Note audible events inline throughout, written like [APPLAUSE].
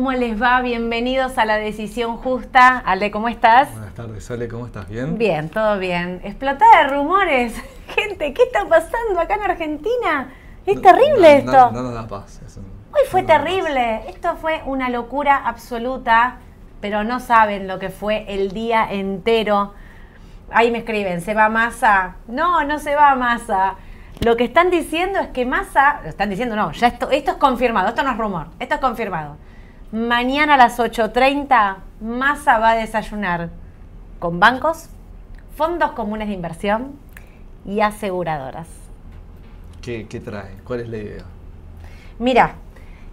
¿Cómo les va? Bienvenidos a la decisión justa. Ale, ¿cómo estás? Buenas tardes, Ale, ¿cómo estás? ¿Bien? Bien, todo bien. Explotada de rumores. [LAUGHS] Gente, ¿qué está pasando acá en Argentina? Es terrible esto. No, no, nos da paz. Hoy fue terrible. Esto fue una locura absoluta, pero no saben lo que fue el día entero. Ahí me escriben, ¿se va Massa? No, no se va Massa. Lo que están diciendo es que Massa, lo están diciendo, no, ya esto, esto es confirmado, esto no es rumor, esto es confirmado. Mañana a las 8.30 Massa va a desayunar con bancos, fondos comunes de inversión y aseguradoras. ¿Qué, qué trae? ¿Cuál es la idea? Mira,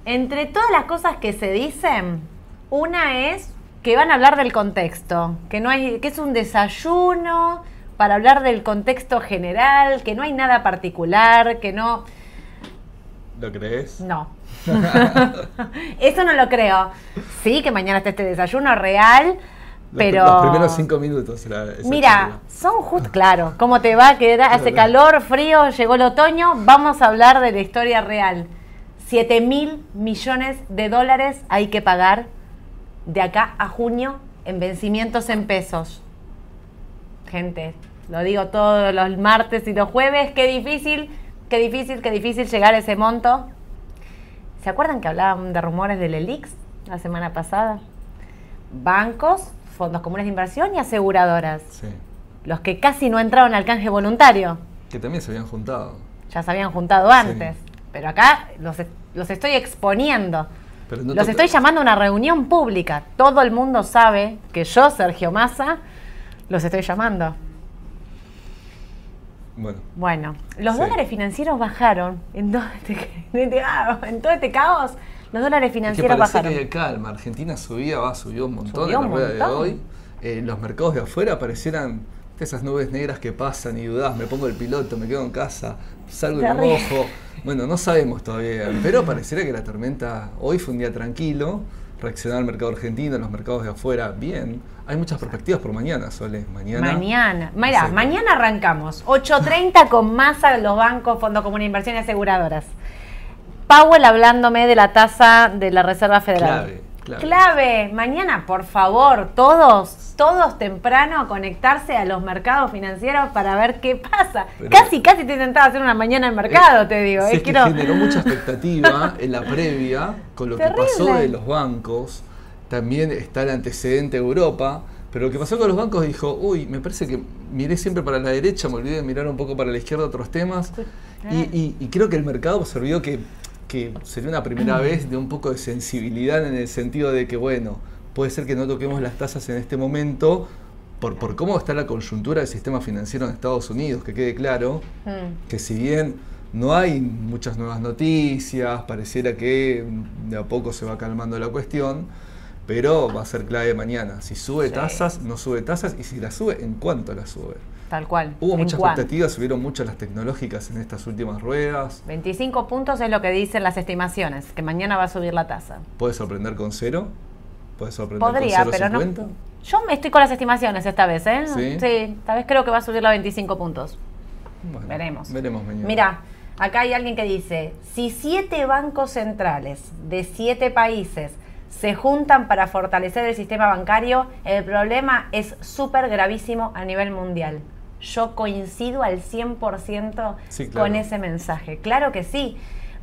entre todas las cosas que se dicen, una es que van a hablar del contexto, que no hay, que es un desayuno, para hablar del contexto general, que no hay nada particular, que no... ¿Lo crees? No. [LAUGHS] Eso no lo creo. Sí, que mañana esté este desayuno real, pero... Los primeros cinco minutos. Mira, son justo, claro, ¿cómo te va? Que hace calor, frío, llegó el otoño, vamos a hablar de la historia real. 7 mil millones de dólares hay que pagar de acá a junio en vencimientos en pesos. Gente, lo digo todos los martes y los jueves, qué difícil, qué difícil, qué difícil llegar a ese monto. ¿Se acuerdan que hablaban de rumores del ELIX la semana pasada? Bancos, fondos comunes de inversión y aseguradoras. Sí. Los que casi no entraron al canje voluntario. Que también se habían juntado. Ya se habían juntado antes. Pero acá los, los estoy exponiendo. los estoy llamando a una reunión pública. Todo el mundo sabe que yo, Sergio Massa, los estoy llamando. Bueno. los dólares financieros bajaron en todo, este, [LAUGHS] en todo este caos. Los dólares financieros es que bajaron. Que calma, Argentina subía, va, subió un montón en la rueda de hoy. Eh, los mercados de afuera parecieran esas nubes negras que pasan y dudas, me pongo el piloto, me quedo en casa, salgo y me mojo. Bueno, no sabemos todavía, pero pareciera que la tormenta hoy fue un día tranquilo reaccionar al mercado argentino, los mercados de afuera, bien. Hay muchas perspectivas por mañana, Sole. Mañana. Mañana. Mira, mañana arrancamos. 8.30 con masa los bancos, Fondo Común de Inversión y Aseguradoras. Powell hablándome de la tasa de la Reserva Federal. Clave, Clave. Mañana, por favor, todos, todos temprano a conectarse a los mercados financieros para ver qué pasa. casi, casi te intentaba hacer una mañana en mercado, te digo. es que generó mucha expectativa [LAUGHS] en la previa con lo que pasó de los bancos. También está el antecedente de Europa. Pero lo que pasó con los bancos dijo, uy, me parece que miré siempre para la derecha, me olvidé de mirar un poco para la izquierda otros temas. Y, y creo que el mercado observó que que sería una primera vez de un poco de sensibilidad en el sentido de que, bueno, puede ser que no toquemos las tasas en este momento por, por cómo está la coyuntura del sistema financiero en Estados Unidos, que quede claro mm. que si bien no hay muchas nuevas noticias, pareciera que de a poco se va calmando la cuestión, pero va a ser clave mañana. Si sube tasas, no sube tasas, y si la sube, ¿en cuánto la sube? Tal cual. Hubo muchas expectativas, subieron mucho las tecnológicas en estas últimas ruedas. 25 puntos es lo que dicen las estimaciones, que mañana va a subir la tasa. ¿Puede sorprender con cero? ¿Puede sorprender Podría, con pero no. Yo me estoy con las estimaciones esta vez, ¿eh? Sí. Sí, esta vez creo que va a subir la 25 puntos. Bueno, veremos. Veremos mañana. Mira, acá hay alguien que dice: si siete bancos centrales de siete países se juntan para fortalecer el sistema bancario, el problema es súper gravísimo a nivel mundial yo coincido al 100% con ese mensaje. Claro que sí,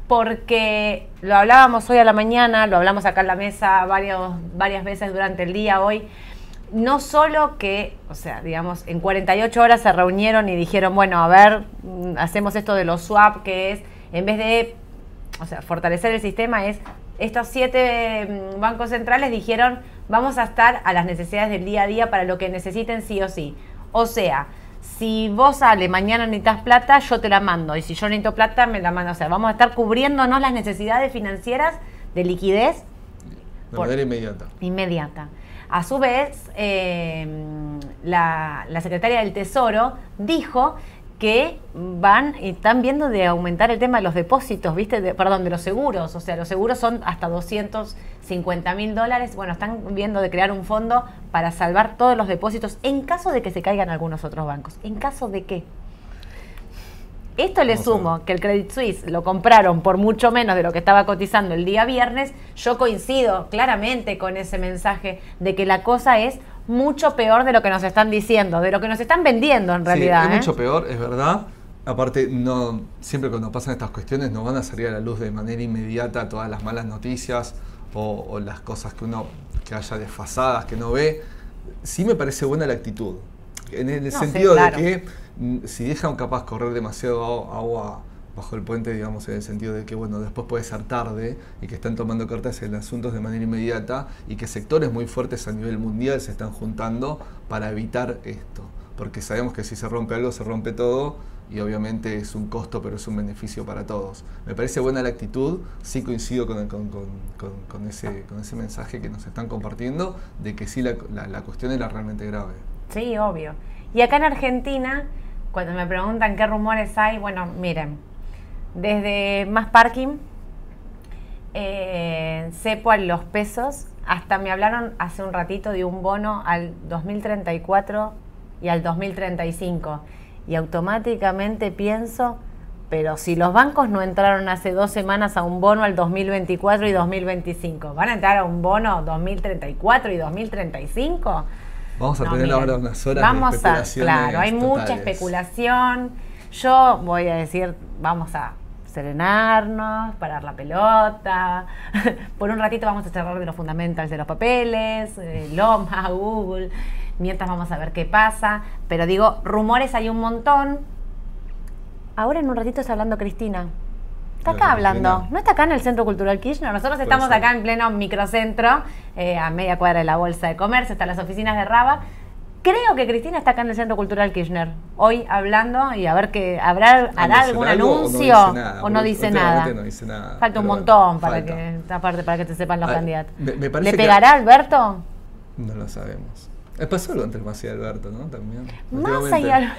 porque lo hablábamos hoy a la mañana, lo hablamos acá en la mesa varios, varias veces durante el día hoy. No solo que, o sea, digamos, en 48 horas se reunieron y dijeron, bueno, a ver, mm, hacemos esto de los swap, que es, en vez de, o sea, fortalecer el sistema, es, estos siete mm, bancos centrales dijeron, vamos a estar a las necesidades del día a día para lo que necesiten sí o sí. O sea, si vos sale mañana necesitas plata, yo te la mando. Y si yo necesito plata, me la mando. O sea, vamos a estar cubriéndonos las necesidades financieras de liquidez. De manera inmediata. Inmediata. A su vez, eh, la, la secretaria del Tesoro dijo que van y están viendo de aumentar el tema de los depósitos, ¿viste? perdón, de los seguros. O sea, los seguros son hasta 250 mil dólares. Bueno, están viendo de crear un fondo para salvar todos los depósitos en caso de que se caigan algunos otros bancos. ¿En caso de qué? Esto le sumo que el Credit Suisse lo compraron por mucho menos de lo que estaba cotizando el día viernes. Yo coincido claramente con ese mensaje de que la cosa es mucho peor de lo que nos están diciendo, de lo que nos están vendiendo en realidad. Sí, es ¿eh? mucho peor, es verdad. Aparte, no siempre cuando pasan estas cuestiones no van a salir a la luz de manera inmediata todas las malas noticias o, las cosas que uno que haya desfasadas, que no ve. Sí me parece buena la actitud. En el sentido de que mm, si dejan capaz correr demasiado agua bajo el puente, digamos, en el sentido de que, bueno, después puede ser tarde y que están tomando cartas en asuntos de manera inmediata y que sectores muy fuertes a nivel mundial se están juntando para evitar esto. Porque sabemos que si se rompe algo, se rompe todo y obviamente es un costo, pero es un beneficio para todos. Me parece buena la actitud, sí coincido con, con, ese, con ese mensaje que nos están compartiendo de que sí la, la cuestión era realmente grave. Sí, obvio. Y acá en Argentina, cuando me preguntan qué rumores hay, bueno, miren, desde más parking, eh, a los pesos, hasta me hablaron hace un ratito de un bono al 2034 y al 2035. Y automáticamente pienso, pero si los bancos no entraron hace dos semanas a un bono al 2024 y 2025, ¿van a entrar a un bono 2034 y 2035? Vamos a tener ahora unas horas vamos de especulación. Claro, hay mucha especulación. Yo voy a decir, vamos a serenarnos, parar la pelota. [LAUGHS] Por un ratito vamos a cerrar de los fundamentals de los papeles, eh, Loma, [LAUGHS] Google. Mientras vamos a ver qué pasa. Pero digo, rumores hay un montón. Ahora en un ratito está hablando Cristina. Está acá hablando. ¿No está acá en el Centro Cultural Kirchner? Nosotros estamos acá en pleno microcentro, eh, a media cuadra de la Bolsa de Comercio, están las oficinas de Raba. Creo que Cristina está acá en el Centro Cultural Kirchner, hoy hablando y a ver que habrá hará algún anuncio o no dice nada. Falta un montón para que aparte para que te sepan los ah, candidatos. ¿Le pegará Alberto? No lo sabemos. Es pasó algo entre Massa y Alberto, ¿no? También. Massa y Alberto.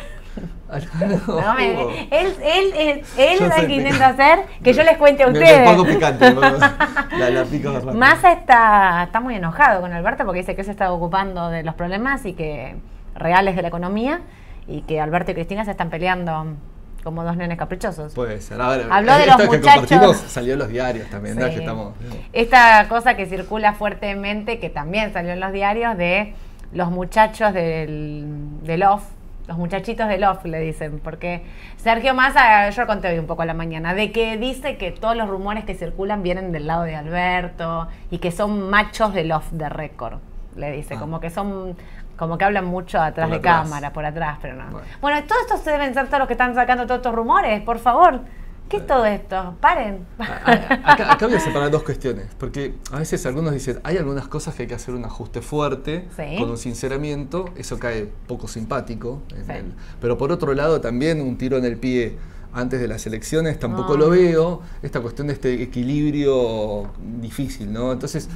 No, él, él, él, él es el que intenta hacer que yo les cuente a ustedes. Me, pongo picante. [LAUGHS] la, la pico Massa está, está muy enojado con Alberto porque dice que se está ocupando de los problemas y que reales de la economía y que Alberto y Cristina se están peleando como dos nenes caprichosos. Puede ser. ver, Habló de los muchachos. que compartimos salió en los diarios también, ¿no? que estamos, Esta cosa que circula fuertemente, que también salió en los diarios, de los muchachos del, del OFF, los muchachitos del off le dicen, porque Sergio Massa, yo conté hoy un poco a la mañana, de que dice que todos los rumores que circulan vienen del lado de Alberto y que son machos del off de récord, le dice, ah. como que son, como que hablan mucho atrás de cámara, por atrás, pero no. Bueno. bueno, todos estos deben ser todos los que están sacando todos estos rumores, por favor. ¿Qué es todo esto? Paren. Acá, voy a separar dos cuestiones, porque a veces algunos dicen, hay algunas cosas que hay que hacer un ajuste fuerte, con un sinceramiento, eso cae poco simpático, pero por otro lado también un tiro en el pie antes de las elecciones tampoco lo veo, esta cuestión de este equilibrio difícil, ¿no? Entonces,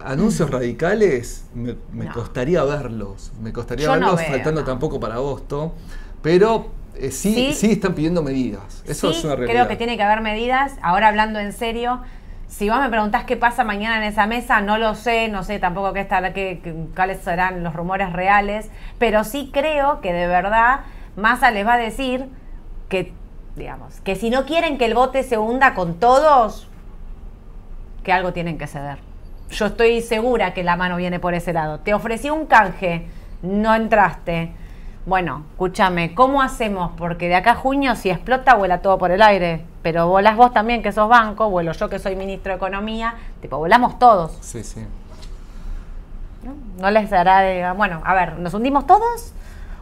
anuncios radicales me, costaría verlos, me costaría verlos faltando tampoco para agosto, pero eh, sí, sí, están pidiendo medidas. Eso es una realidad. Creo que tiene que haber medidas. Ahora hablando en serio, si vos me preguntás qué pasa mañana en esa mesa, no lo sé, no sé tampoco qué qué, cuáles serán los rumores reales, pero sí creo que de verdad Massa les va a decir que, digamos, que si no quieren que el bote se hunda con todos, que algo tienen que ceder. Yo estoy segura que la mano viene por ese lado. Te ofrecí un canje, no entraste bueno, escúchame, ¿cómo hacemos? Porque de acá a junio, si explota, vuela todo por el aire. Pero volás vos también, que sos banco, vuelo yo, que soy ministro de Economía, tipo, volamos todos. Sí, sí. ¿No, les dará de. Bueno, a ver, ¿nos hundimos todos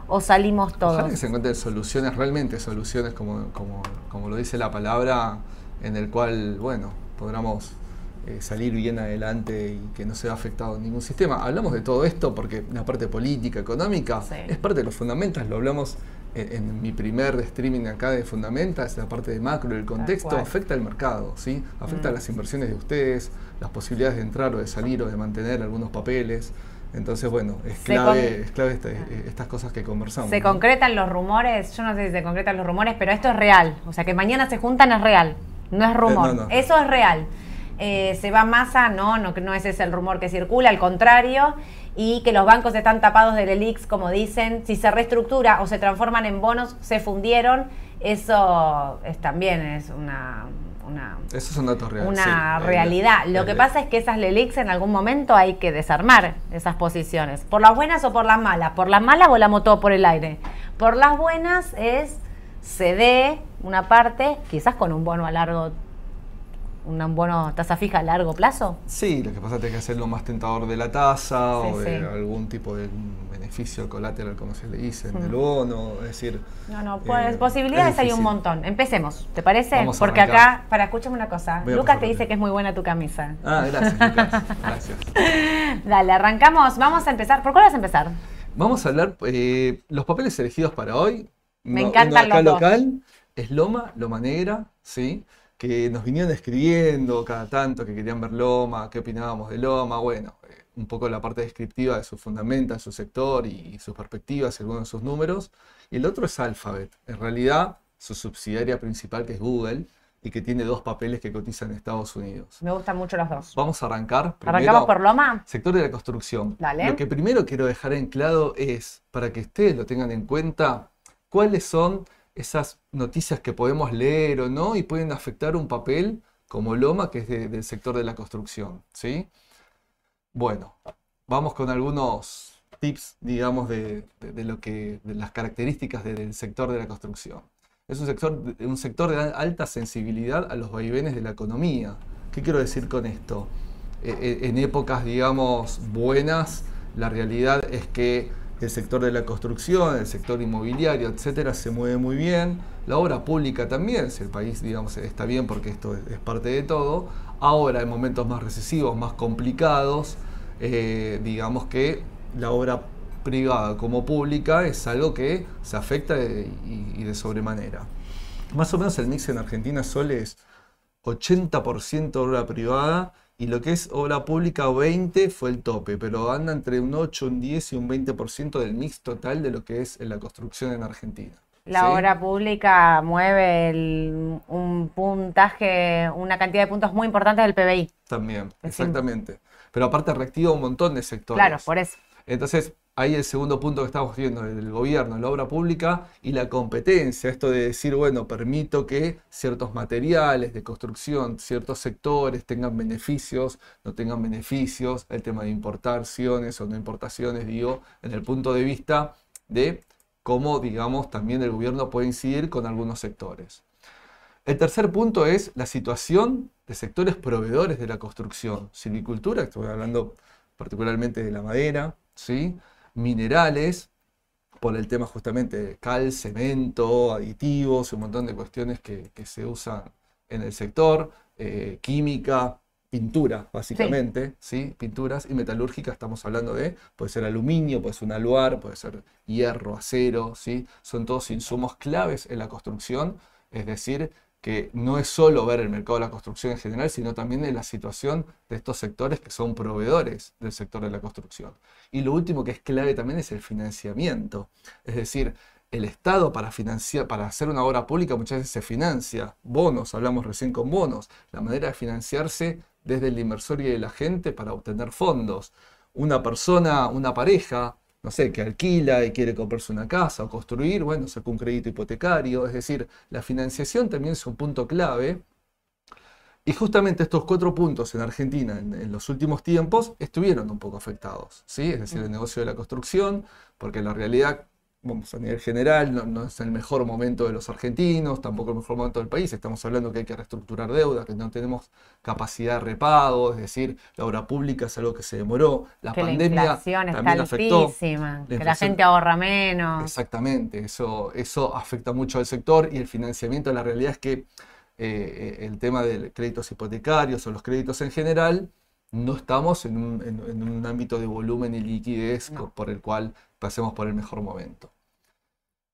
o salimos todos? Ojalá que se encuentren soluciones, realmente soluciones, como, como, como lo dice la palabra, en el cual, bueno, podamos eh, salir bien adelante y que no se vea afectado ningún sistema. Hablamos de todo esto porque la parte política, económica, es parte de los fundamentos, lo hablamos en, mi primer streaming acá de fundamentas, la parte de macro, el contexto, afecta al mercado, ¿sí? afecta a mm. las inversiones de ustedes, las posibilidades de entrar o de salir o de mantener algunos papeles. Entonces, bueno, es clave, es clave eh, estas cosas que conversamos. Se concretan los rumores, yo no sé si se concretan los rumores, pero esto es real. O sea, que mañana se juntan es real, no es rumor. Eh, Eso es real. Eh, se va más a, no, no, no ese es el rumor que circula, al contrario, y que los bancos están tapados del ELIX, como dicen, si se reestructura o se transforman en bonos, se fundieron, eso es, también es una... una eso es un dato real. Una realidad. Lo que pasa es que esas LELIX en algún momento hay que desarmar esas posiciones. Por las buenas o por las malas. Por las malas volamos todo por el aire. Por las buenas es se dé una parte, quizás con un bono a largo un bono tasa fija a largo plazo? Sí, lo que pasa es que hay que hacerlo más tentador de la tasa o de algún tipo de beneficio colateral, como se le dice, del bono, es decir... No, no, pues eh, posibilidades hay un montón. Empecemos, ¿te parece? Porque acá, para, escúchame una cosa, Lucas te dice que es muy buena tu camisa. Ah, gracias, [LAUGHS] Lucas, gracias. Dale, arrancamos, vamos a empezar. ¿Por cuál vas a empezar? Vamos a hablar, eh, los papeles elegidos para hoy. Me encanta acá local es Loma, Loma Negra, ¿sí? Que nos vinieron escribiendo cada tanto que querían ver Loma, qué opinábamos de Loma, bueno, eh, un poco la parte descriptiva de su fundamenta, su sector y, sus perspectivas, algunos de sus números. Y el otro es Alphabet, en realidad su subsidiaria principal que es Google y que tiene dos papeles que cotizan en Estados Unidos. Me gustan mucho los dos. Vamos a arrancar. ¿Arrancamos por Loma? Sector de la construcción. Lo que primero quiero dejar en claro es, para que ustedes lo tengan en cuenta, cuáles son esas noticias que podemos leer o no y pueden afectar un papel como Loma, que es del sector de la construcción. ¿sí? Bueno, vamos con algunos tips, digamos, de, lo que, de las características del sector de la construcción. Es un sector, un sector de alta sensibilidad a los vaivenes de la economía. ¿Qué quiero decir con esto? E, e, en épocas, digamos, buenas, la realidad es que el sector de la construcción, el sector inmobiliario, etcétera, se mueve muy bien. La obra pública también, si el país, digamos, está bien porque esto es, parte de todo. Ahora, en momentos más recesivos, más complicados, eh, digamos que la obra privada como pública es algo que se afecta y, de sobremanera. Más o menos el mix en Argentina solo es 80% obra privada y lo que es obra pública 20 fue el tope, pero anda entre un 8, un 10 y un 20% del mix total de lo que es la construcción en Argentina. La obra pública mueve un puntaje, una cantidad de puntos muy importantes del PBI. También, exactamente. Pero aparte reactiva un montón de sectores. Claro, por eso. Entonces, ahí el segundo punto que estamos viendo, el gobierno, la obra pública y la competencia, esto de decir, bueno, permito que ciertos materiales de construcción, ciertos sectores tengan beneficios, no tengan beneficios, el tema de importaciones o no importaciones, digo, en el punto de vista de cómo, digamos, también el gobierno puede incidir con algunos sectores. El tercer punto es la situación de sectores proveedores de la construcción, silvicultura, estoy hablando particularmente de la madera, ¿sí? Minerales, por el tema justamente de cal, cemento, aditivos, un montón de cuestiones que, se usan en el sector, eh, química, pintura, básicamente, sí. Pinturas y metalúrgica, estamos hablando de, puede ser aluminio, puede ser un aluar, puede ser hierro, acero, ¿sí? Son todos insumos claves en la construcción, es decir, que no es solo ver el mercado de la construcción en general, sino también en la situación de estos sectores que son proveedores del sector de la construcción. Y lo último que es clave también es el financiamiento. Es decir, el Estado para financiar, para hacer una obra pública muchas veces se financia. Bonos, hablamos recién con bonos. La manera de financiarse desde el inversor y de la gente para obtener fondos. Una persona, una pareja, no sé, que alquila y quiere comprarse una casa o construir, bueno, saca un crédito hipotecario. Es decir, la financiación también es un punto clave. Y justamente estos cuatro puntos en Argentina en, los últimos tiempos estuvieron un poco afectados, ¿sí? Es decir, el negocio de la construcción, porque la realidad vamos, a nivel general, no, es el mejor momento de los argentinos, tampoco el mejor momento del país. Estamos hablando que hay que reestructurar deuda, que no tenemos capacidad de repago, es decir, la obra pública es algo que se demoró. La pandemia la inflación también está altísima, que la gente ahorra menos. Exactamente, eso, eso afecta mucho al sector y el financiamiento, la realidad es que eh, el tema de créditos hipotecarios o los créditos en general, no estamos en un, ámbito de volumen y liquidez por el cual pasemos por el mejor momento.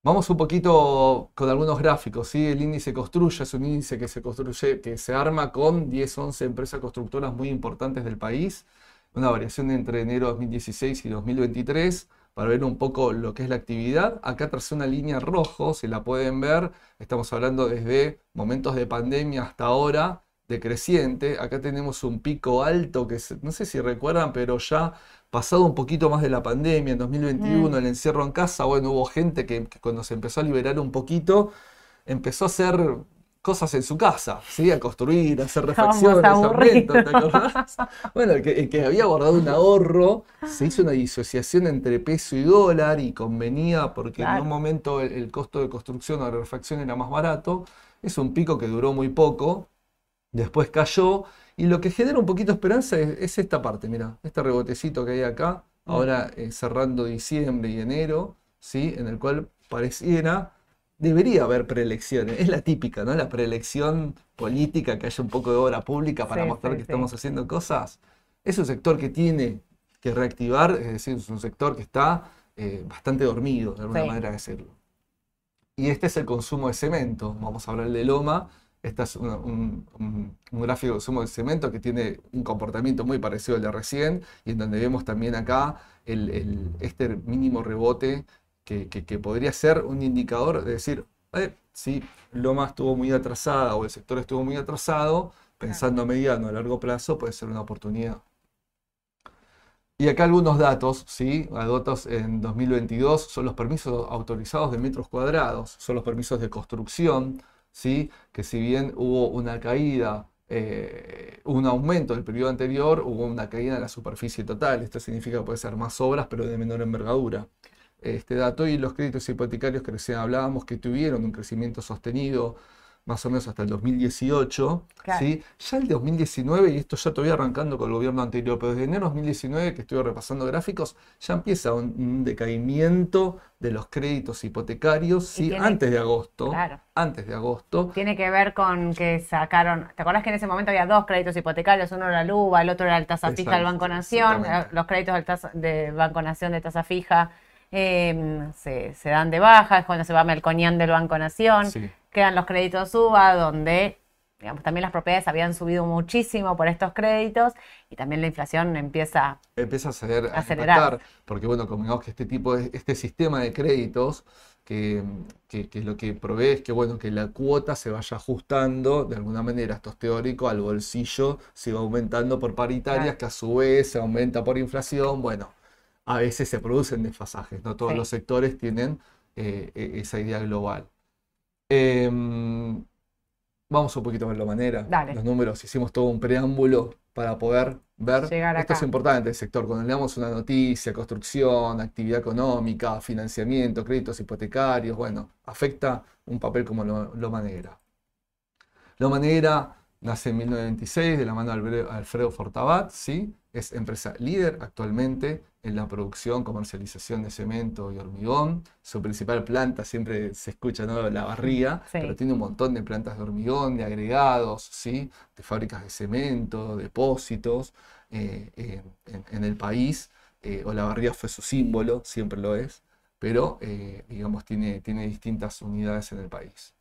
Vamos un poquito con algunos gráficos. ¿sí? El índice Construye es un índice que se construye, que se arma con 10, 11 empresas constructoras muy importantes del país. Una variación entre enero de 2016 y 2023 para ver un poco lo que es la actividad. Acá trae una línea rojo, si la pueden ver. Estamos hablando desde momentos de pandemia hasta ahora decreciente. Acá tenemos un pico alto que no sé si recuerdan, pero ya pasado un poquito más de la pandemia, en 2021, mm. el encierro en casa, bueno, hubo gente que, cuando se empezó a liberar un poquito, empezó a hacer cosas en su casa, ¿sí? A construir, a hacer reflexiones, ¿te acordás? [LAUGHS] Bueno, el que, había guardado un ahorro, se hizo una disociación entre peso y dólar y convenía porque en un momento el, costo de construcción o de refacción era más barato. Es un pico que duró muy poco, después cayó y lo que genera un poquito de esperanza es, esta parte, mira, este rebotecito que hay acá, mm. ahora eh, cerrando diciembre y enero, ¿sí? En el cual pareciera debería haber preelecciones. Es la típica, ¿no? La preelección política, que haya un poco de obra pública para mostrar que estamos haciendo cosas. Es un sector que tiene que reactivar, es decir, es un sector que está eh, bastante dormido, de alguna manera de decirlo. Y este es el consumo de cemento. Vamos a hablar de Loma. Este es un, gráfico de consumo de cemento que tiene un comportamiento muy parecido al de recién y en donde vemos también acá este mínimo rebote que, podría ser un indicador de decir, eh, si Loma estuvo muy atrasada o el sector estuvo muy atrasado, pensando a mediano a largo plazo, puede ser una oportunidad. Y acá algunos datos, ¿sí? Datos en 2022 son los permisos autorizados de metros cuadrados, son los permisos de construcción, ¿sí? Que si bien hubo una caída, eh, un aumento del periodo anterior, hubo una caída en la superficie total. Esto significa que puede ser más obras, pero de menor envergadura este dato y los créditos hipotecarios que recién hablábamos que tuvieron un crecimiento sostenido más o menos hasta el 2018, ¿sí? ya el 2019, y esto ya todavía arrancando con el gobierno anterior, pero desde enero de 2019 que estuve repasando gráficos, ya empieza un, decaimiento de los créditos hipotecarios, ¿sí? antes de agosto. Antes de agosto. Tiene que ver con que sacaron, ¿te acordás que en ese momento había dos créditos hipotecarios? Uno era la LUBA, el otro era el tasa fija del Banco Nación, los créditos del, del Banco Nación de tasa fija Em, se, dan de baja, es cuando se va Melconian del Banco Nación, quedan los créditos UBA, donde digamos, también las propiedades habían subido muchísimo por estos créditos y también la inflación empieza, empieza a, acelerar. Porque bueno, como que este tipo de, este sistema de créditos que, lo que provee es que bueno, que la cuota se vaya ajustando de alguna manera, esto es teórico, al bolsillo se va aumentando por paritarias, que a su vez se aumenta por inflación, bueno a veces se producen desfasajes, no todos los sectores tienen eh, e, esa idea global. Em, vamos un poquito a ver la manera, los números, hicimos todo un preámbulo para poder ver. Esto es importante el sector, cuando leamos una noticia, construcción, actividad económica, financiamiento, créditos hipotecarios, bueno, afecta un papel como lo, Loma Negra. Loma Negra nace en 1926 de la mano de Alfredo Fortabat, ¿sí? es empresa líder actualmente en la producción, comercialización de cemento y hormigón. Su principal planta siempre se escucha, ¿no? La barría, pero tiene un montón de plantas de hormigón, de agregados, ¿sí? De fábricas de cemento, depósitos eh, eh, en, el país. Eh, o la barría fue su símbolo, siempre lo es, pero digamos tiene, tiene distintas unidades en el país.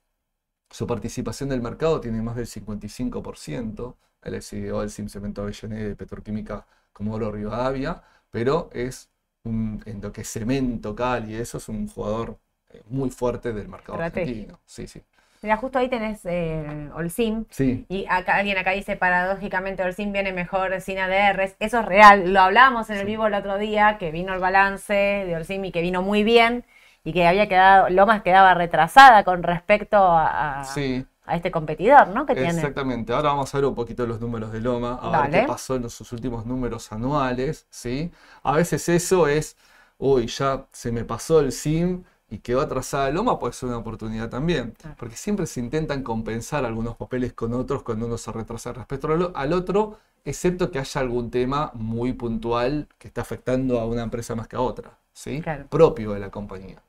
Su participación del mercado tiene más del 55%, el CEO del Sim Cemento Avellaneda de Petroquímica Comodoro Rivadavia, pero es un, en lo que es cemento, cal y eso es un jugador eh, muy fuerte del mercado argentino. Sí, sí. Mira, justo ahí tenés eh, Olsim. Sí. Y acá, alguien acá dice, paradójicamente, Olsim viene mejor sin ADRs. Eso es real. Lo hablábamos en el vivo el otro día, que vino el balance de Olsim y que vino muy bien. Y que había quedado, Lomas quedaba retrasada con respecto a, sí a este competidor, ¿no? Que Exactamente. Ahora vamos a ver un poquito los números de Loma, a ver qué pasó en sus últimos números anuales, ¿sí? A veces eso es, uy, ya se me pasó el SIM y quedó atrasada Loma, puede ser una oportunidad también. Porque siempre se intentan compensar algunos papeles con otros cuando uno se retrasa respecto al otro, excepto que haya algún tema muy puntual que está afectando a una empresa más que a otra, ¿sí? Propio de la compañía.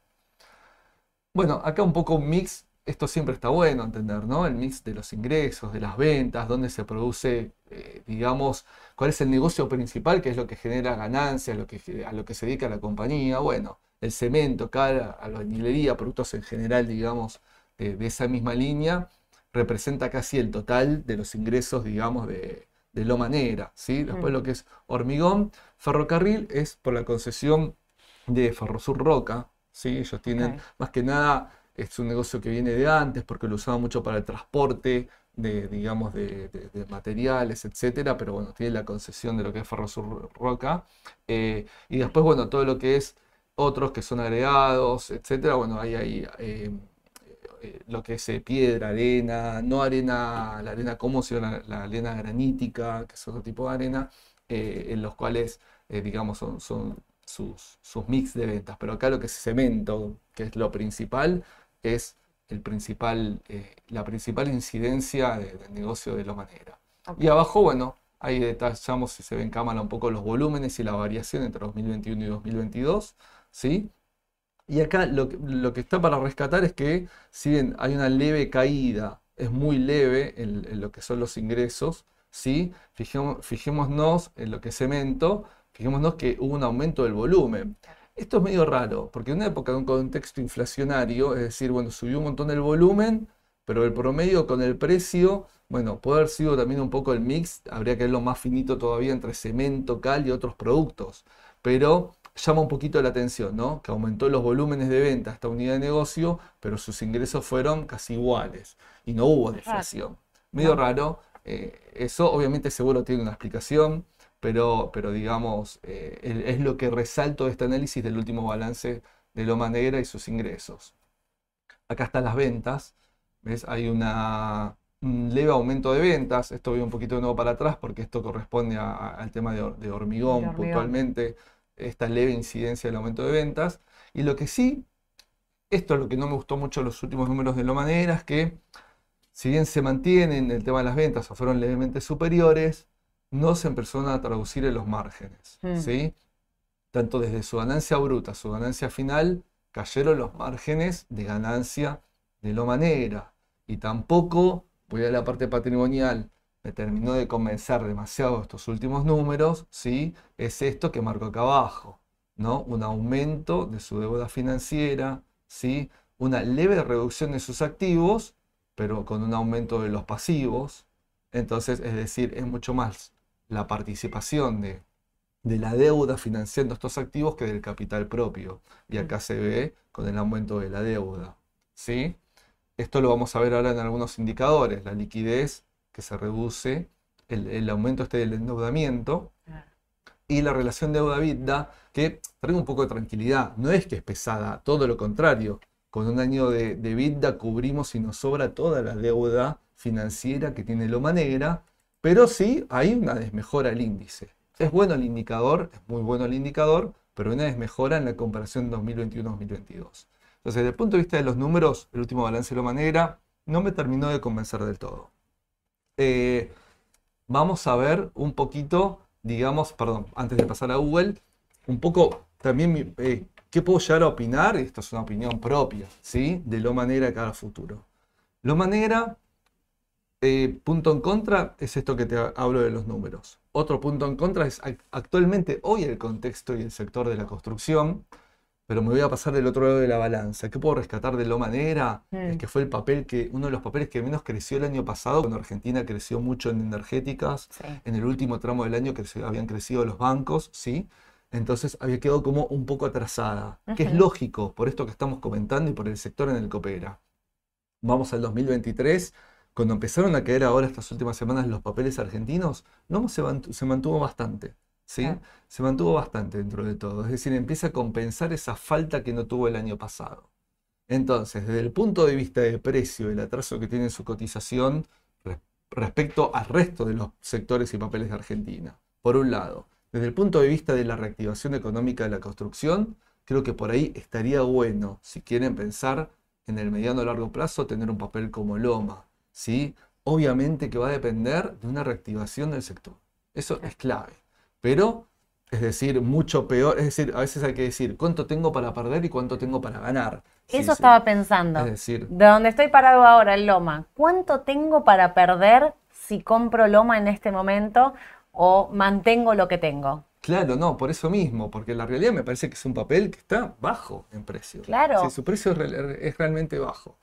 Bueno, acá un poco un mix esto siempre está bueno entender, ¿no? El mix de los ingresos, de las ventas, dónde se produce, eh, digamos, cuál es el negocio principal, qué es lo que genera ganancias, lo que, a lo que se dedica la compañía. Bueno, el cemento, cada, a la albañilería, productos en general, digamos, de, esa misma línea, representa casi el total de los ingresos, digamos, de, de Loma Negra, ¿sí? Después mm. lo que es hormigón, ferrocarril es por la concesión de Ferrosur Roca, ¿sí? Ellos tienen más que nada es un negocio que viene de antes porque lo usaba mucho para el transporte de, digamos, de, materiales, etcétera, pero bueno, tiene la concesión de lo que es Ferrosur Roca. Eh, y después, bueno, todo lo que es otros que son agregados, etcétera, bueno, ahí hay eh, eh, lo que es piedra, arena, no arena, la arena común, sino la, arena granítica, que es otro tipo de arena, en los cuales, digamos, son, son sus, sus mix de ventas. Pero acá lo que es cemento, que es lo principal, es el principal, eh, la principal incidencia del negocio de la manera. Y abajo, bueno, ahí detallamos, si se ve en cámara, un poco los volúmenes y la variación entre 2021 y 2022, ¿sí? Y acá lo, que está para rescatar es que, si bien hay una leve caída, es muy leve en, lo que son los ingresos, ¿sí? fijémonos en lo que es cemento, fijémonos que hubo un aumento del volumen. Esto es medio raro, porque en una época de un contexto inflacionario, es decir, bueno, subió un montón el volumen, pero el promedio con el precio, bueno, puede haber sido también un poco el mix, habría que verlo más finito todavía entre cemento, cal y otros productos, pero llama un poquito la atención, ¿no? Que aumentó los volúmenes de venta esta unidad de negocio, pero sus ingresos fueron casi iguales y no hubo deflación. Medio raro, eh, eso obviamente seguro tiene una explicación pero, pero digamos, eh, es lo que resalto de este análisis del último balance de Loma Negra y sus ingresos. Acá están las ventas, ¿ves? Hay una, un leve aumento de ventas, esto voy un poquito de nuevo para atrás porque esto corresponde al tema de, hormigón, puntualmente, esta leve incidencia del aumento de ventas. Y lo que sí, esto es lo que no me gustó mucho los últimos números de Loma Negra, es que si bien se mantienen el tema de las ventas o fueron levemente superiores, no se empezó a traducir en los márgenes. Hmm. ¿sí? Tanto desde su ganancia bruta, su ganancia final, cayeron los márgenes de ganancia de Loma Negra. Y tampoco, voy a la parte patrimonial, me terminó de convencer demasiado estos últimos números, ¿sí? es esto que marco acá abajo. ¿no? Un aumento de su deuda financiera, ¿sí? una leve reducción de sus activos, pero con un aumento de los pasivos. Entonces, es decir, es mucho más la participación de, la deuda financiando estos activos que del capital propio. Y acá se ve con el aumento de la deuda. ¿sí? Esto lo vamos a ver ahora en algunos indicadores. La liquidez que se reduce, el, aumento este del endeudamiento y la relación deuda-vida que trae un poco de tranquilidad. No es que es pesada, todo lo contrario. Con un año de, de vida cubrimos y nos sobra toda la deuda financiera que tiene Loma Negra pero sí hay una desmejora el índice. Es bueno el indicador, es muy bueno el indicador, pero una desmejora en la comparación 2021-2022. Entonces, desde el punto de vista de los números, el último balance de Loma Negra no me terminó de convencer del todo. Eh, vamos a ver un poquito, digamos, perdón, antes de pasar a Google, un poco también eh, qué puedo llegar a opinar, esto es una opinión propia, ¿sí? De Loma Negra cara futuro. Loma Negra eh, punto en contra es esto que te hablo de los números. Otro punto en contra es actualmente hoy el contexto y el sector de la construcción, pero me voy a pasar del otro lado de la balanza. ¿Qué puedo rescatar de Loma Negra? Mm. Es que fue el papel que, uno de los papeles que menos creció el año pasado, cuando Argentina creció mucho en energéticas, en el último tramo del año que habían crecido los bancos, ¿sí? Entonces había quedado como un poco atrasada, que es lógico por esto que estamos comentando y por el sector en el que opera. Vamos al 2023 cuando empezaron a caer ahora estas últimas semanas los papeles argentinos, no se, mantuvo, bastante. ¿sí? Se mantuvo bastante dentro de todo. Es decir, empieza a compensar esa falta que no tuvo el año pasado. Entonces, desde el punto de vista de precio, el atraso que tiene su cotización respecto al resto de los sectores y papeles de Argentina, por un lado. Desde el punto de vista de la reactivación económica de la construcción, creo que por ahí estaría bueno, si quieren pensar en el mediano o largo plazo, tener un papel como Loma, ¿sí? Obviamente que va a depender de una reactivación del sector. Eso es clave. Pero, es decir, mucho peor, es decir, a veces hay que decir cuánto tengo para perder y cuánto tengo para ganar. Eso estaba pensando. Es decir, de donde estoy parado ahora en Loma, ¿cuánto tengo para perder si compro Loma en este momento o mantengo lo que tengo? Claro, no, por eso mismo, porque la realidad me parece que es un papel que está bajo en precio. Claro. su precio es realmente bajo.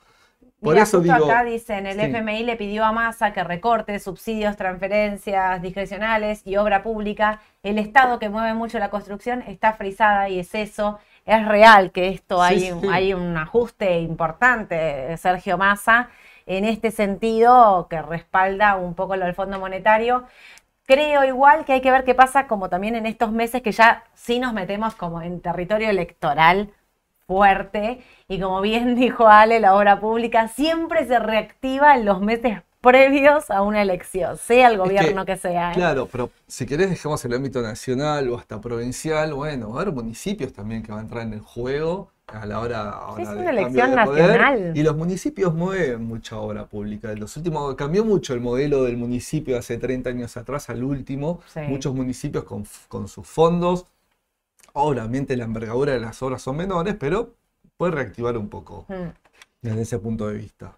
Por eso digo, acá dicen, el FMI le pidió a Massa que recorte subsidios, transferencias discrecionales y obra pública. El Estado que mueve mucho la construcción está frisada y es eso. es real que esto hay, hay un ajuste importante, Sergio Massa, en este sentido que respalda un poco lo del Fondo Monetario. Creo igual que hay que ver qué pasa como también en estos meses que ya sí nos metemos como en territorio electoral fuerte y como bien [LAUGHS] dijo Ale, la obra pública siempre se reactiva en los meses previos a una elección, sea el gobierno que, sea. ¿eh? Claro, pero si querés dejemos el ámbito nacional o hasta provincial, bueno, va a haber municipios también que van a entrar en el juego a la hora es una elección nacional. y los municipios mueven mucha obra pública. los últimos, cambió mucho el modelo del municipio hace 30 años atrás al último. Muchos municipios con, con, sus fondos. Obviamente la envergadura de las obras son menores, pero puede reactivar un poco hmm. desde ese punto de vista.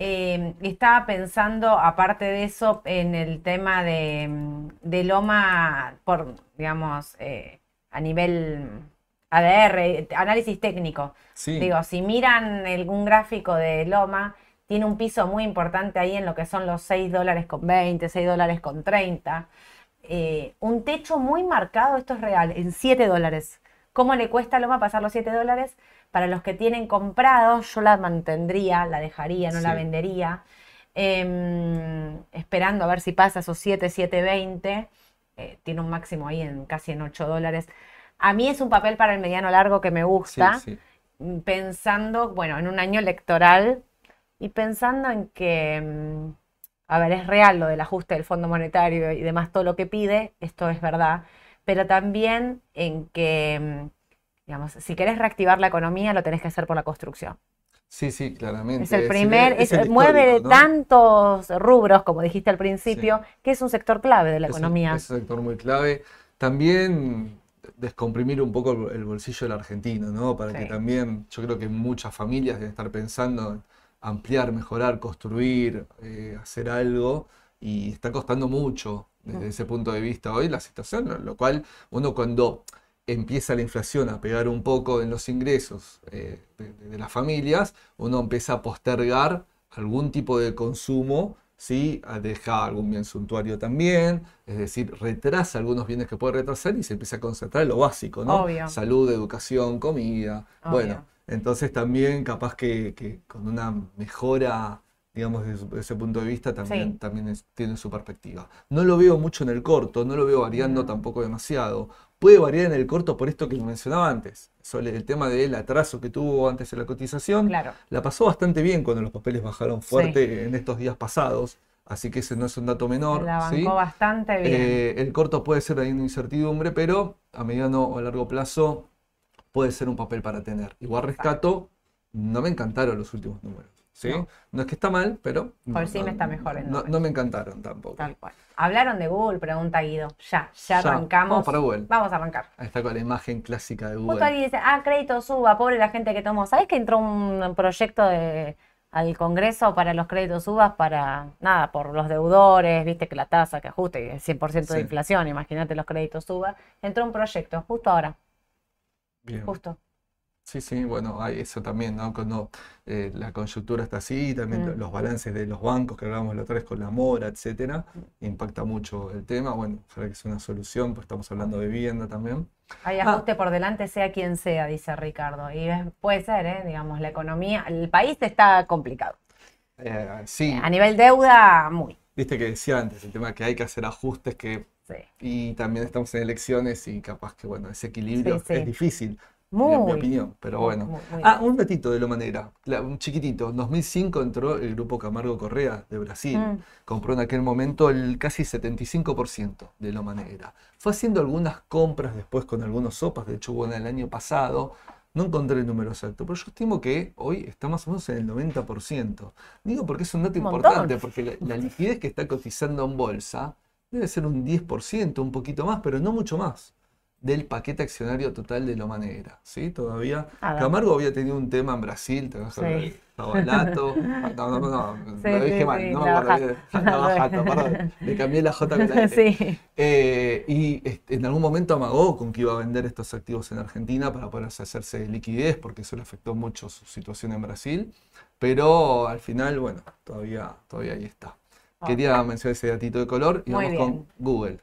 Eh, estaba pensando, aparte de eso, en el tema de, Loma, por, digamos, eh, a nivel ADR, análisis técnico. Digo, si miran algún gráfico de Loma, tiene un piso muy importante ahí en lo que son los 6 dólares con 20, 6 dólares con 30. Eh, un techo muy marcado, esto es real, en 7 dólares. ¿Cómo le cuesta a Loma pasar los 7 dólares? Para los que tienen comprado, yo la mantendría, la dejaría, no la vendería. Em, esperando a ver si pasa esos 7, 7.20. Eh, tiene un máximo ahí en casi en 8 dólares. A mí es un papel para el mediano largo que me gusta, mm, pensando, bueno, en un año electoral y pensando en que, mm, a ver, es real lo del ajuste del Fondo Monetario y demás, todo lo que pide, esto es verdad, pero también en que mm, digamos, si querés reactivar la economía, lo tenés que hacer por la construcción. Sí, sí, claramente. Es el primer, mueve tantos rubros, como dijiste al principio, que es un sector clave de la economía. es un sector muy clave. También descomprimir un poco el bolsillo del argentino, ¿no? Para que también, yo creo que muchas familias deben estar pensando en ampliar, mejorar, construir, eh, hacer algo, y está costando mucho desde mm. ese punto de vista hoy la situación, lo cual uno cuando empieza la inflación a pegar un poco en los ingresos eh, de, las familias, uno empieza a postergar algún tipo de consumo, ¿sí? deja algún bien suntuario también, es decir, retrasa algunos bienes que puede retrasar y se empieza a concentrar en lo básico, ¿no? Salud, educación, comida. Bueno, entonces también capaz que con una mejora digamos, desde ese punto de vista también, también tiene su perspectiva. No lo veo mucho en el corto, no lo veo variando tampoco demasiado. Puede variar en el corto por esto que mencionaba antes, sobre el tema del atraso que tuvo antes de la cotización. La pasó bastante bien cuando los papeles bajaron fuerte en estos días pasados. Así que ese no es un dato menor. La bancó bastante bien. Eh, el corto puede ser ahí una incertidumbre, pero a mediano o a largo plazo puede ser un papel para tener. Igual rescato, no me encantaron los últimos números. ¿sí? No. es que está mal, pero... Por sí me está mejor. No, me encantaron tampoco. Tal cual. Hablaron de Google, pregunta Guido. Ya, ya, arrancamos. Vamos para Google. Vamos a arrancar. Ahí está con la imagen clásica de Google. Justo alguien dice, ah, crédito suba, pobre la gente que tomó. ¿Sabes que entró un proyecto de, al Congreso para los créditos subas para, nada, por los deudores, viste que la tasa que ajuste, el 100% de inflación, imagínate los créditos suba. Entró un proyecto, justo ahora. Bien. Justo. Sí, sí, bueno, hay eso también, ¿no? Cuando eh, la coyuntura está así, también mm. los balances de los bancos que hablábamos la otra vez con la mora, etcétera, impacta mucho el tema. Bueno, ojalá que es una solución, pues estamos hablando de vivienda también. Hay ah. ajuste por delante, sea quien sea, dice Ricardo. Y puede ser, ¿eh? digamos, la economía, el país está complicado. Eh, sí. A nivel deuda, muy. Viste que decía antes, el tema que hay que hacer ajustes que Sí. Y también estamos en elecciones y capaz que, bueno, ese equilibrio es difícil. Muy, mi opinión, pero bueno. ah, un datito de lo manera, un chiquitito. En 2005 entró el grupo Camargo Correa de Brasil. Mm. Compró en aquel momento el casi 75% de lo manera. Fue haciendo algunas compras después con algunos sopas, de hecho hubo el año pasado. No encontré el número exacto, pero yo estimo que hoy está más o menos en el 90%. Digo porque es un dato importante, porque la [LAUGHS] liquidez que está cotizando en bolsa debe ser un 10%, un poquito más, pero no mucho más del paquete accionario total de Loma Negra. ¿sí? Todavía. Camargo había tenido un tema en Brasil, te vas a ver. [LAUGHS] No, no, no, no lo dije mal, no me acuerdo. Navajato, [LAUGHS] perdón. Le cambié la J con la [LAUGHS] Sí. Eh, y en algún momento amagó con que iba a vender estos activos en Argentina para poder hacerse liquidez, porque eso le afectó mucho su situación en Brasil. Pero al final, bueno, todavía, todavía ahí está. Quería mencionar ese datito de color y vamos con Google.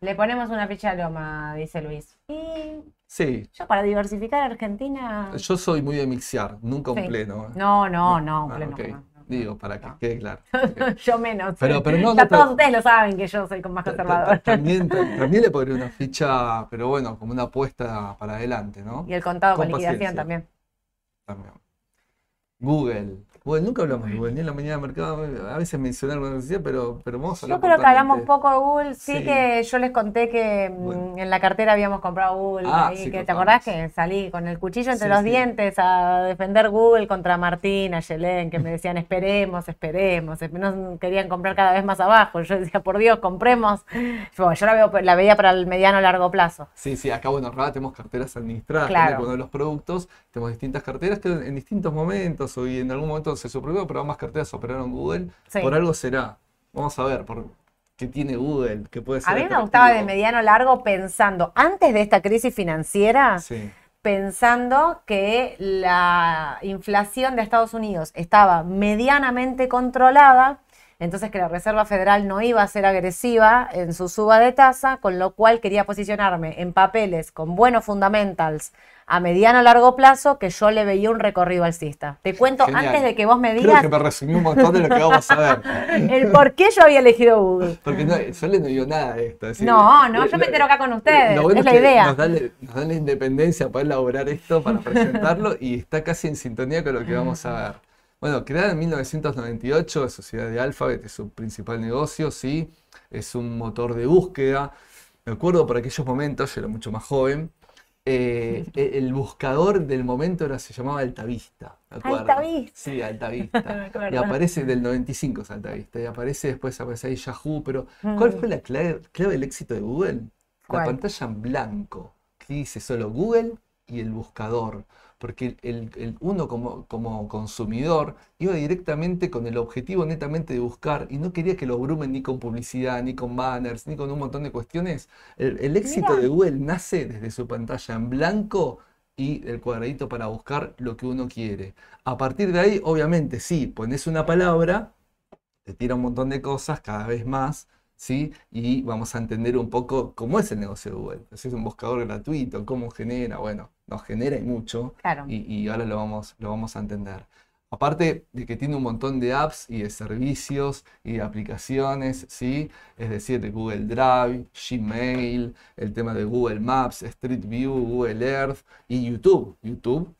Le ponemos una ficha a Loma, dice Luis. Y Sí. Yo para diversificar Argentina... Yo soy muy de mixear, nunca un pleno. ¿eh? No, no, no, un Ah, pleno. ok. no, no. Digo, para que quede claro. [LAUGHS] yo menos. Pero- pero no, Ya todos ustedes lo saben que yo soy más conservador. También, ta- [LAUGHS] también le podría una ficha, pero bueno, como una apuesta para adelante, ¿no? Y el contado con, Con liquidación también. También. Google. Google, nunca hablamos de Google, ni en la mañana de mercado. A veces mencionaron una necesidad, pero, pero vamos a hablar Yo creo que hablamos poco de Google, sí, Sí. que yo les conté que mm, Bueno. en la cartera habíamos comprado Google, Ah, ahí, sí, que te acordás que salí con el cuchillo entre Sí, los dientes a defender Google contra Martín, a Yelén, que me [LAUGHS] decían esperemos, esperemos, esp- no querían comprar cada vez más abajo. Yo decía, por Dios, compremos. Bueno, yo la, veo, la veía para el mediano largo plazo. Sí, sí, acá bueno, acá tenemos carteras administradas Claro. de los productos, tenemos distintas carteras que en distintos momentos o y en algún momento se suprimió, pero ambas carteras operaron Google. Sí. Por algo será. Vamos a ver, por qué tiene Google, qué puede ser. A mí me gustaba de mediano largo pensando, antes de esta crisis financiera, Sí, pensando que la inflación de Estados Unidos estaba medianamente controlada, entonces que la Reserva Federal no iba a ser agresiva en su suba de tasa, con lo cual quería posicionarme en papeles con buenos fundamentals a mediano a largo plazo que yo le veía un recorrido alcista. Te cuento Genial. antes de que vos me creo digas que me resumí un montón de lo que vamos a ver. [LAUGHS] el por qué yo había elegido Google. Porque no, Sole no vio nada de esto. No, no, yo me entero acá con ustedes, lo bueno es la que idea. Nos dan, nos dan la independencia para elaborar esto, para [LAUGHS] presentarlo y está casi en sintonía con lo que vamos a ver. Bueno, creada en 1998, es sociedad de Alphabet, es su principal negocio, sí, es un motor de búsqueda. Me acuerdo por aquellos momentos, yo era mucho más joven, eh, [LAUGHS] e- el buscador del momento era, se llamaba Altavista. Altavista. Sí, Altavista. [LAUGHS] Y aparece del 95 es Altavista. Y aparece después, aparece ahí Yahoo. Pero, ¿cuál Mm. fue la clave, clave del éxito de Google? La ¿Cuál? pantalla en blanco, que dice solo Google y el buscador. Porque el, el- uno como, como consumidor iba directamente con el objetivo netamente de buscar y no quería que lo abrumen ni con publicidad, ni con banners, ni con un montón de cuestiones. El, el éxito de Google nace desde su pantalla en blanco y el cuadradito para buscar lo que uno quiere. A partir de ahí, obviamente, sí, pones una palabra, te tira un montón de cosas cada vez más, ¿sí? Y vamos a entender un poco cómo es el negocio de Google. Es un buscador gratuito, cómo genera, bueno, nos genera y mucho, Claro. y, y ahora lo vamos, lo vamos a entender. Aparte de que tiene un montón de apps y de servicios y de aplicaciones, ¿sí? Es decir, de Google Drive, Gmail, el tema de Google Maps, Street View, Google Earth y YouTube. YouTube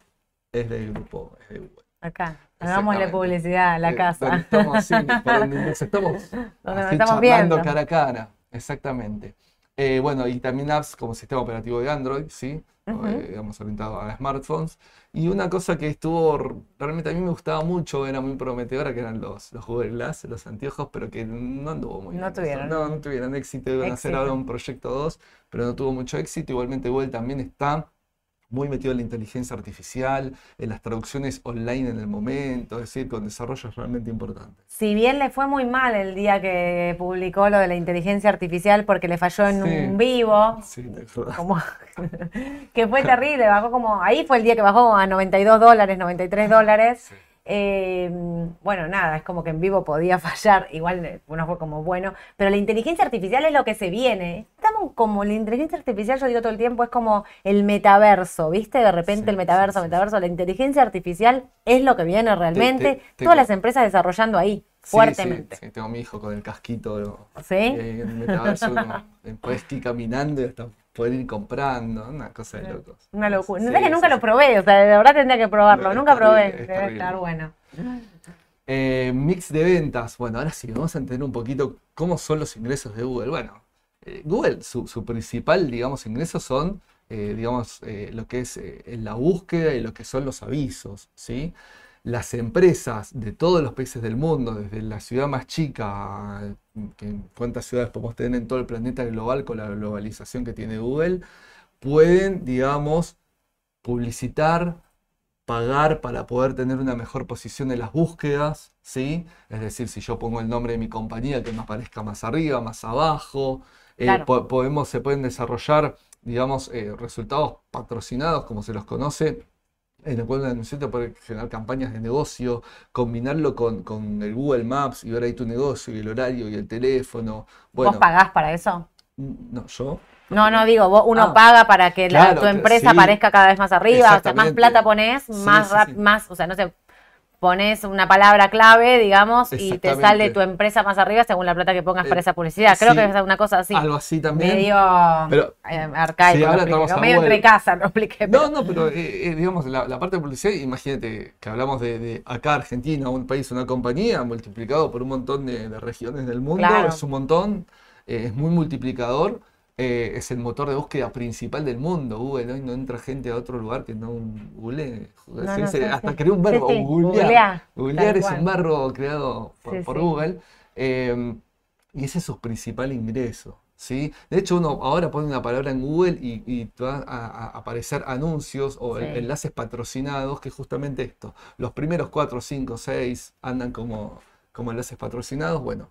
es del grupo, es de Google. Acá, hagámosle Exactamente. publicidad a la Eh, casa. donde estamos, sí, [LAUGHS] por donde nos estamos, Donde nos así estamos charlando viendo. cara a cara. Exactamente. Eh, bueno, y también apps como sistema operativo de Android, ¿sí? Eh, digamos, orientado a smartphones. Y una cosa que estuvo, realmente a mí me gustaba mucho, era muy prometedora, que eran los, los Google Glass, los anteojos, pero que no anduvo muy No bien. tuvieron. No, no tuvieron éxito, iban a hacer ahora un proyecto 2, pero no tuvo mucho éxito. Igualmente Google también está muy metido en la inteligencia artificial, en las traducciones online en el momento, es decir, con desarrollos realmente importantes. Si bien le fue muy mal el día que publicó lo de la inteligencia artificial porque le falló en Sí. un vivo, Sí, como [LAUGHS] que fue terrible, bajó como, ahí fue el día que bajó a 92 dólares, 93 dólares. Sí. Eh, bueno, nada, es como que en vivo podía [LAUGHS] fallar, igual eh, uno fue como bueno, pero la inteligencia artificial es lo que se viene. Estamos como, la inteligencia artificial, yo digo todo el tiempo, es como el metaverso, ¿viste? De repente Sí, el metaverso, sí, sí, metaverso, la inteligencia artificial es lo que viene realmente, te- todas las empresas desarrollando ahí, fuertemente. Sí, sí, tengo a mi hijo con el casquito ¿Sí? eh, en el metaverso, eh, puedes ir caminando y hasta poder ir comprando, una cosa de locos. Una locura. Sí, No sé que sí, nunca sí. lo probé, o sea, de verdad tendría que probarlo. No, nunca probé. es Debe estar bueno. Eh, mix de ventas. Bueno, ahora sí, vamos a entender un poquito cómo son los ingresos de Google. Bueno, eh, Google, su, su principal, digamos, ingresos son, eh, digamos, lo que es la búsqueda y lo que son los avisos, ¿sí? Las empresas de todos los países del mundo, desde la ciudad más chica, que cuántas ciudades podemos tener en todo el planeta global con la globalización que tiene Google, pueden, digamos, publicitar, pagar para poder tener una mejor posición en las búsquedas, ¿sí? Es decir, si yo pongo el nombre de mi compañía, que me aparezca más arriba, más abajo. Eh, Claro. po- podemos, se pueden desarrollar, digamos, eh, resultados patrocinados, como se los conoce, en el cual un anunciante puede generar campañas de negocio, combinarlo con, con el Google Maps y ver ahí tu negocio y el horario y el teléfono. ¿Vos Bueno, pagás para eso? no, yo No, no, digo, vos, uno Ah. paga para que la- Claro, tu empresa sí. aparezca cada vez más arriba, o sea, más plata pones, Sí, más sí. más, o sea, no sé, pones una palabra clave, digamos, y te sale tu empresa más arriba según la plata que pongas para Eh, esa publicidad. Creo sí. que es una cosa así. Algo así también. Medio Pero- eh, arcaico, Sí, lo ahora expliqué, estamos o a medio entre casa, lo expliqué. No, no, pero eh, digamos, la, la parte de publicidad, imagínate que hablamos de, de acá Argentina, un país, una compañía, multiplicado por un montón de, de regiones del mundo, Claro. es un montón, es muy multiplicador, eh, es el motor de búsqueda principal del mundo. Google hoy no entra gente a otro lugar que no Google. No, Se no, dice- sí, hasta sí. creó un verbo, googlear. googlear, es cual. un verbo creado por. Google. eh, y ese es su principal ingreso. ¿sí? De hecho, uno ahora pone una palabra en Google y, y te van a, a aparecer anuncios o Sí. enlaces patrocinados, que es justamente esto. Los primeros 4, 5, 6 andan como, como enlaces patrocinados. Bueno,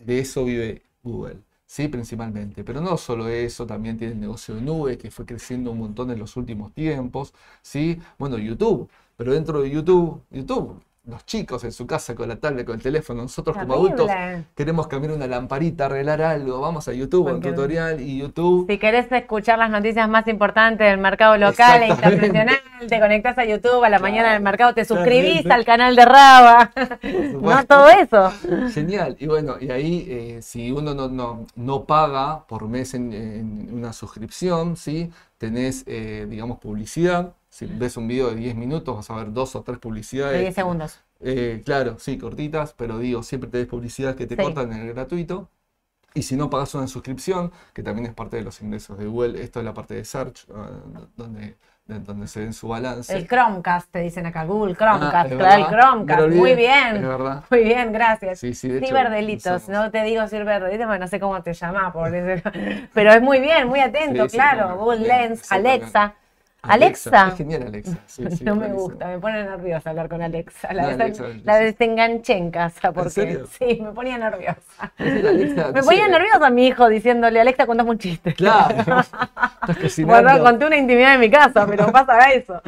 de eso vive Google. Sí, principalmente. Pero no solo eso, también tiene el negocio de nube que fue creciendo un montón en los últimos tiempos. Sí, bueno, YouTube. Pero dentro de YouTube, YouTube, los chicos en su casa con la tablet, con el teléfono, nosotros como adultos queremos cambiar una lamparita, arreglar algo, vamos a YouTube, a un tutorial y YouTube. Si querés escuchar las noticias más importantes del mercado local e internacional, te conectás a YouTube a la Claro, mañana del mercado, te suscribís al canal de Raba. [LAUGHS] no todo eso. Genial. Y bueno, y ahí eh, si uno no, no, no paga por mes en, en una suscripción, ¿sí? Tenés, eh, digamos, publicidad. Si ves un video de 10 minutos, vas a ver dos o tres publicidades. De 10 segundos. Eh, claro, sí, cortitas, pero digo, siempre tenés publicidad que te Sí. cortan en el gratuito. Y si no pagas una suscripción, que también es parte de los ingresos de Google, esto es la parte de Search, ah, donde, de- donde se ven su balance. El Chromecast, te dicen acá, Google Ah, Chromecast, es claro, el verdad, me Chromecast, olvidé, muy Es bien. verdad. Muy bien, gracias. Sí, sí, de hecho, usamos. no te digo ciberdelitos porque no sé cómo te por eso. [LAUGHS] pero es muy bien, muy atento, Sí, claro. Google bien, Lens, exactamente. Alexa. Alexa. Es genial Alexa. sí, [LAUGHS] sí, no me gusta, me pone nerviosa hablar con Alexa. La, No, Alexa, la desenganché en casa porque serio? sí, me ponía nerviosa. [LAUGHS] Me ponía nerviosa mi hijo diciéndole, Alexa, contame un chiste. Claro. [LAUGHS] Bueno, conté una intimidad en mi casa, pero pasa eso.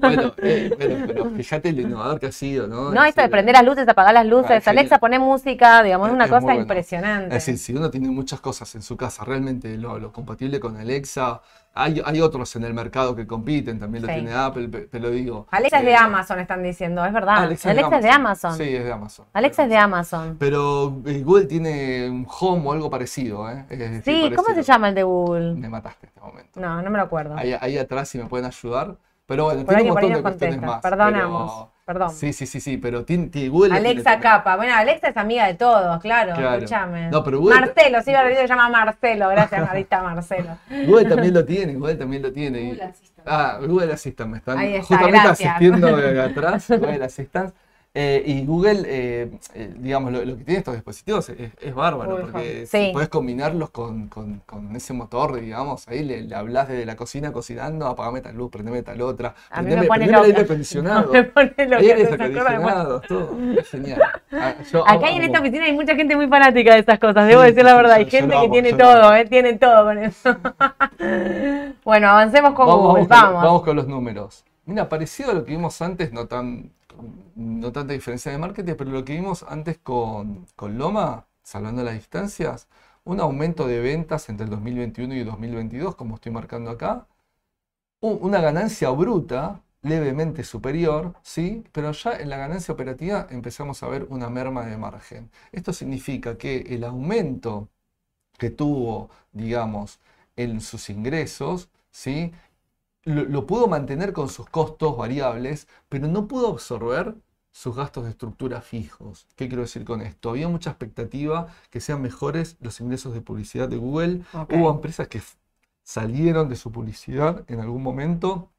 Bueno, eh, pero, pero fíjate el innovador que ha sido, ¿no? No, Es esto de prender las luces, apagar las luces, Ah. Alexa, pone música, digamos, es una Es cosa bueno. impresionante. Es decir, si uno tiene muchas cosas en su casa, realmente lo, lo compatible con Alexa, hay, hay otros en el mercado que compiten, también lo Sí. tiene Apple, te lo digo. Alexa es de Eh, Amazon, están diciendo, es verdad. Alexa, Alexa, es de Amazon. Sí, es de Amazon. Alexa es de Amazon. Pero eh, Google tiene un Home o algo parecido, ¿eh? Es Sí, ¿cómo se llama el de Google? Me mataste en este momento. No, no me lo acuerdo. Ahí, ahí atrás si me pueden ayudar. Pero bueno, Por tiene un montón de cuestiones contesta. más. Perdonamos, pero- perdón. Sí, sí, sí, sí, pero tiene, tiene- Google Alexa. Capa. Bueno, Alexa es amiga de todos, claro, Claro. escúchame. No, pero Google- Marcelo, sí, Barbie se llama Marcelo, gracias, [LAUGHS] Marita Marcelo. Google también lo tiene, Google también lo tiene. Google Assistant. Ah, Google Assistant, me están Ahí está, justamente gracias. asistiendo de atrás, Google Assistant. Eh, y Google, eh, eh, digamos, lo, lo que tiene estos dispositivos es, es bárbaro, Uy, porque sí. si podés combinarlos con, con- con ese motor, digamos, ahí le, le hablas desde la cocina cocinando, apagame tal luz, prendeme tal otra, A mí me prendeme, pone prendeme el aire acondicionado, [LAUGHS] Me pone ponen- acondicionados, todo, es genial. Ah, yo Acá en amo- esta oficina hay mucha gente muy fanática de estas cosas, debo Sí, decir la verdad. Hay gente lo que amo, tiene todo, amo. ¿eh? Tiene todo con eso. [LAUGHS] bueno, avancemos con Vamos, Google, vamos con- vamos. vamos con los números. Mira, parecido a lo que vimos antes, no tan no tanta diferencia de marketing, pero lo que vimos antes con, con Loma, salvando las distancias, un aumento de ventas entre el 2021 y 2022, como estoy marcando acá, una ganancia bruta levemente superior, ¿sí? Pero ya en la ganancia operativa empezamos a ver una merma de margen. Esto significa que el aumento que tuvo, digamos, en sus ingresos, ¿sí? Lo, lo pudo mantener con sus costos variables, pero no pudo absorber sus gastos de estructura fijos. ¿Qué quiero decir con esto? Había mucha expectativa que sean mejores los ingresos de publicidad de Google. Hubo empresas que salieron de su publicidad en algún momento,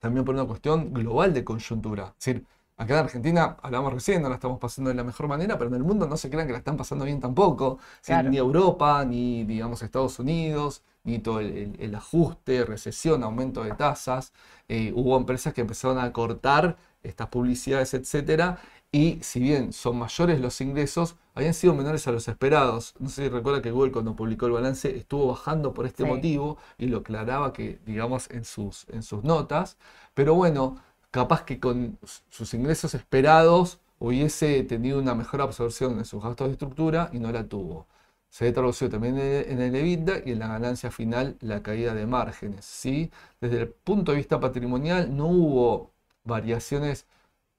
también por una cuestión global de coyuntura. Es decir, acá en Argentina, hablamos recién, no la estamos pasando de la mejor manera, pero en el mundo no se crean que la están pasando bien tampoco. Claro. Ni Europa, ni digamos Estados Unidos, ni todo el, el- el ajuste, recesión, aumento de tasas. Eh, hubo empresas que empezaron a cortar estas publicidades, etcétera, y si bien son mayores los ingresos, habían sido menores a los esperados. No sé si recuerda que Google cuando publicó el balance estuvo bajando por este Sí. motivo y lo aclaraba que, digamos, en sus, en sus notas. Pero bueno, capaz que con sus ingresos esperados hubiese tenido una mejor absorción de sus gastos de estructura y no la tuvo. se ve traducido también en el EBITDA y en la ganancia final la caída de márgenes. ¿sí? Desde el punto de vista patrimonial no hubo variaciones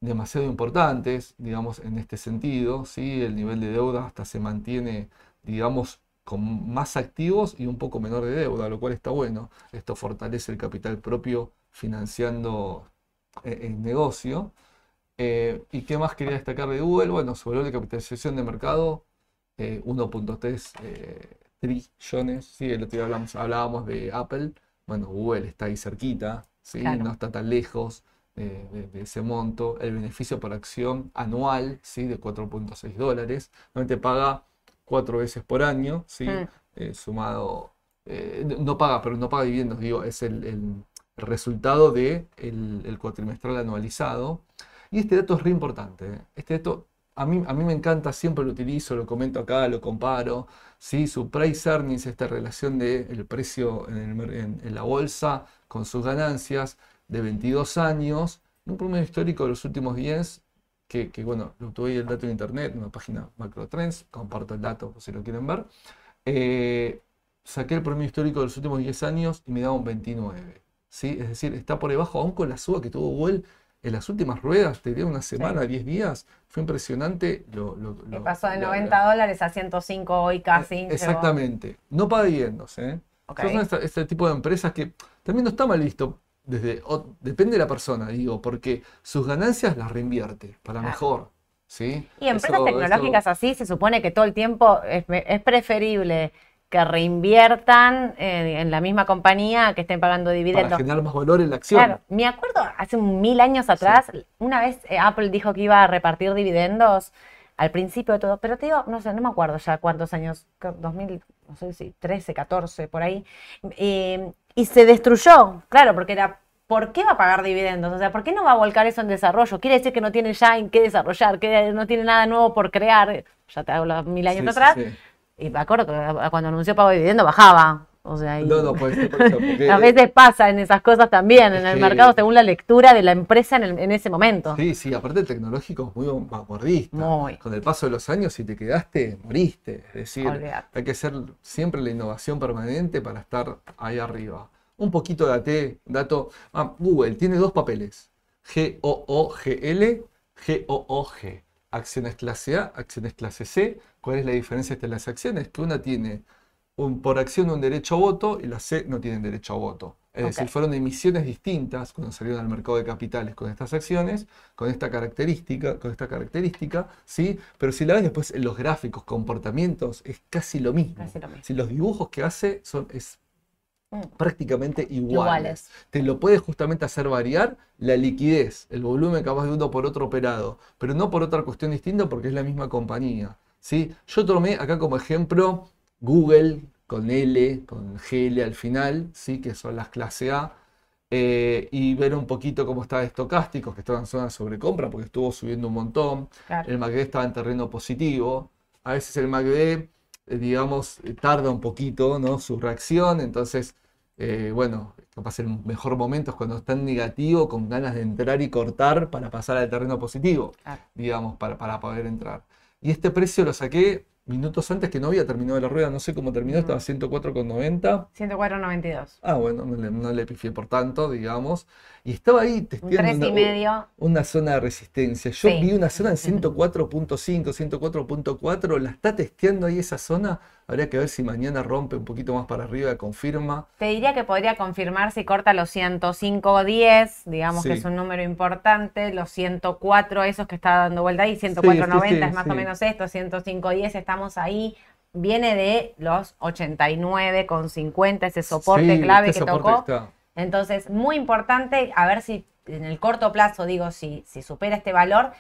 demasiado importantes, digamos, en este sentido. ¿sí? El nivel de deuda hasta se mantiene, digamos, con más activos y un poco menor de deuda, lo cual está bueno. Esto fortalece el capital propio financiando el negocio. Eh, ¿Y qué más quería destacar de Google? Bueno, su valor de capitalización de mercado, 1.3 eh, trillones. Sí, el otro día hablamos, hablábamos de Apple. Bueno, Google está ahí cerquita, ¿sí? no está tan lejos de, ese monto. El beneficio por acción anual ¿sí? de 4.6 dólares. Normalmente paga cuatro veces por año, ¿sí? Hmm. sumado, no paga, pero no paga dividendos, digo, es el, resultado del de el cuatrimestral anualizado. Y este dato es re importante. ¿eh? Este dato a mí, a mí me encanta, siempre lo utilizo, lo comento acá, lo comparo. ¿sí? Su price earnings, esta relación del precio en, la bolsa con sus ganancias de 22 años, un promedio histórico de los últimos 10, que, bueno, lo tuve el dato en internet, en una página Macrotrends, comparto el dato si lo quieren ver. Eh, saqué el promedio histórico de los últimos 10 años y me da un 29. ¿Sí? Es decir, está por debajo, aún con la suba que tuvo Google en las últimas ruedas, te dio una semana, 10 días, fue impresionante. Lo, pasó de 90 dólares a 105 hoy casi. Eh, exactamente. No paga dividendos. ¿eh? Son este, tipo de empresas que también no está mal visto. Desde, depende de la persona, digo, porque sus ganancias las reinvierte para mejor. ¿sí? Y empresas tecnológicas así se supone que todo el tiempo es, es preferible que reinviertan eh, en la misma compañía que estén pagando dividendos. Para generar más valor en la acción. Claro, me acuerdo hace mil años atrás, una vez eh, Apple dijo que iba a repartir dividendos al principio de todo, pero te digo, no sé, no me acuerdo ya cuántos años, 2000, no sé si 13, 14, por ahí, eh, y se destruyó, claro, porque era ¿por qué va a pagar dividendos? O sea, ¿por qué no va a volcar eso en desarrollo? Quiere decir que no tiene ya en qué desarrollar, que no tiene nada nuevo por crear. Ya te hablo mil años atrás. Y me acuerdo que cuando anunció pago de dividendo bajaba. O sea, no, no, puede ser, [LAUGHS] a veces pasa en esas cosas también, en el mercado, según la lectura de la empresa en, ese momento. Sí, sí, aparte el tecnológico es muy vanguardista. Con el paso de los años, si te quedaste, moriste. Es decir, hay que hacer siempre la innovación permanente para estar ahí arriba. Un poquito de AT, dato. Ah, Google tiene dos papeles: G-O-O-G-L, G-O-O-G acciones clase A, acciones clase C. ¿Cuál es la diferencia entre las acciones? Que una tiene un, por acción un derecho a voto y la C no tienen derecho a voto. Es decir, fueron emisiones distintas cuando salieron al mercado de capitales con estas acciones, con esta característica, con esta característica, ¿sí? Pero si la ves después en los gráficos, comportamientos, es casi lo mismo. Si los dibujos que hace son, es. Prácticamente iguales. Te lo puede justamente hacer variar la liquidez, el volumen capaz de uno por otro operado, pero no por otra cuestión distinta porque es la misma compañía. ¿sí? Yo tomé acá como ejemplo Google con L, con GL al final, ¿sí? que son las clase A, eh, y ver un poquito cómo está estocásticos, que estaban en zona de sobrecompra porque estuvo subiendo un montón. El MACD estaba en terreno positivo. A veces el MACD, digamos, tarda un poquito ¿no? su reacción, entonces eh, bueno, capaz el mejor momento es cuando está en negativo, con ganas de entrar y cortar para pasar al terreno positivo, digamos, para, para poder entrar. Y este precio lo saqué minutos antes que no había terminado la rueda, no sé cómo terminó, estaba 104,90. 104,92. Ah, bueno, no le, no le pifié por tanto, digamos. Y estaba ahí testeando una, una, zona de resistencia. Yo vi una zona en [LAUGHS] 104.5, 104.4, la está testeando ahí esa zona. Habría que ver si mañana rompe un poquito más para arriba, confirma. Te diría que podría confirmar si corta los 105.10, digamos que es un número importante, los 104 esos que está dando vuelta ahí, 104.90 es más o menos esto, 105.10 estamos ahí viene de los 89,50, ese soporte clave que tocó. Entonces, muy importante, a ver si en el corto plazo, digo, si, si supera este valor.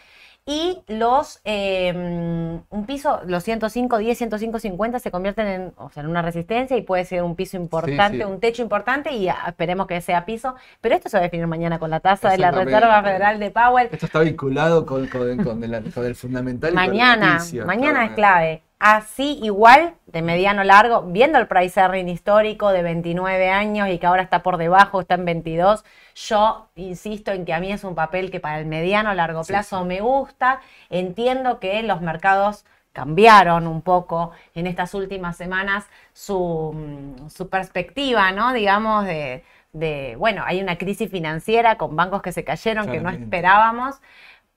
Y los, em, un piso, los 105, 10, 105, 50 se convierten en, o sea, en una resistencia y puede ser un piso importante, un techo importante y esperemos que sea piso. Pero esto se va a definir mañana con la tasa de la Reserva Federal de Powell. Esto está vinculado con, con, el, fundamental. Mañana, mañana es clave así igual de mediano largo, viendo el price earning histórico de 29 años y que ahora está por debajo, está en 22, yo insisto en que a mí es un papel que para el mediano largo plazo me gusta, entiendo que los mercados cambiaron un poco en estas últimas semanas su, mm, su perspectiva, ¿no? Digamos, de, de, bueno, hay una crisis financiera con bancos que se cayeron que no esperábamos,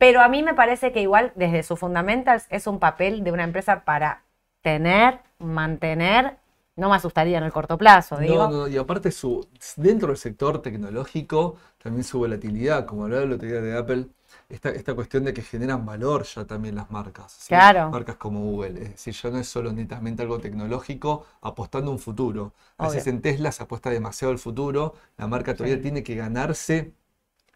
pero a mí me parece que igual desde su fundamentals es un papel de una empresa para tener, mantener, no me asustaría en el corto plazo, digo. No, no, y aparte su, dentro del sector tecnológico también su volatilidad, como hablaba el otro día de Apple, esta, esta cuestión de que generan valor ya también las marcas. Claro. Marcas como Google. Es decir, ya no es solo netamente algo tecnológico apostando un futuro. A veces en Tesla se apuesta demasiado al futuro. La marca todavía tiene que ganarse,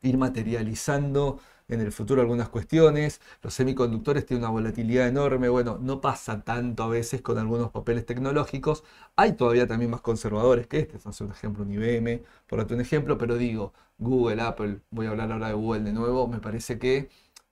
ir materializando en el futuro algunas cuestiones. Los semiconductores tienen una volatilidad enorme. Bueno, no pasa tanto a veces con algunos papeles tecnológicos. Hay todavía también más conservadores que este. No un ejemplo, un IBM, por otro ejemplo. Pero digo, Google, Apple, voy a hablar ahora de Google de nuevo. Me parece que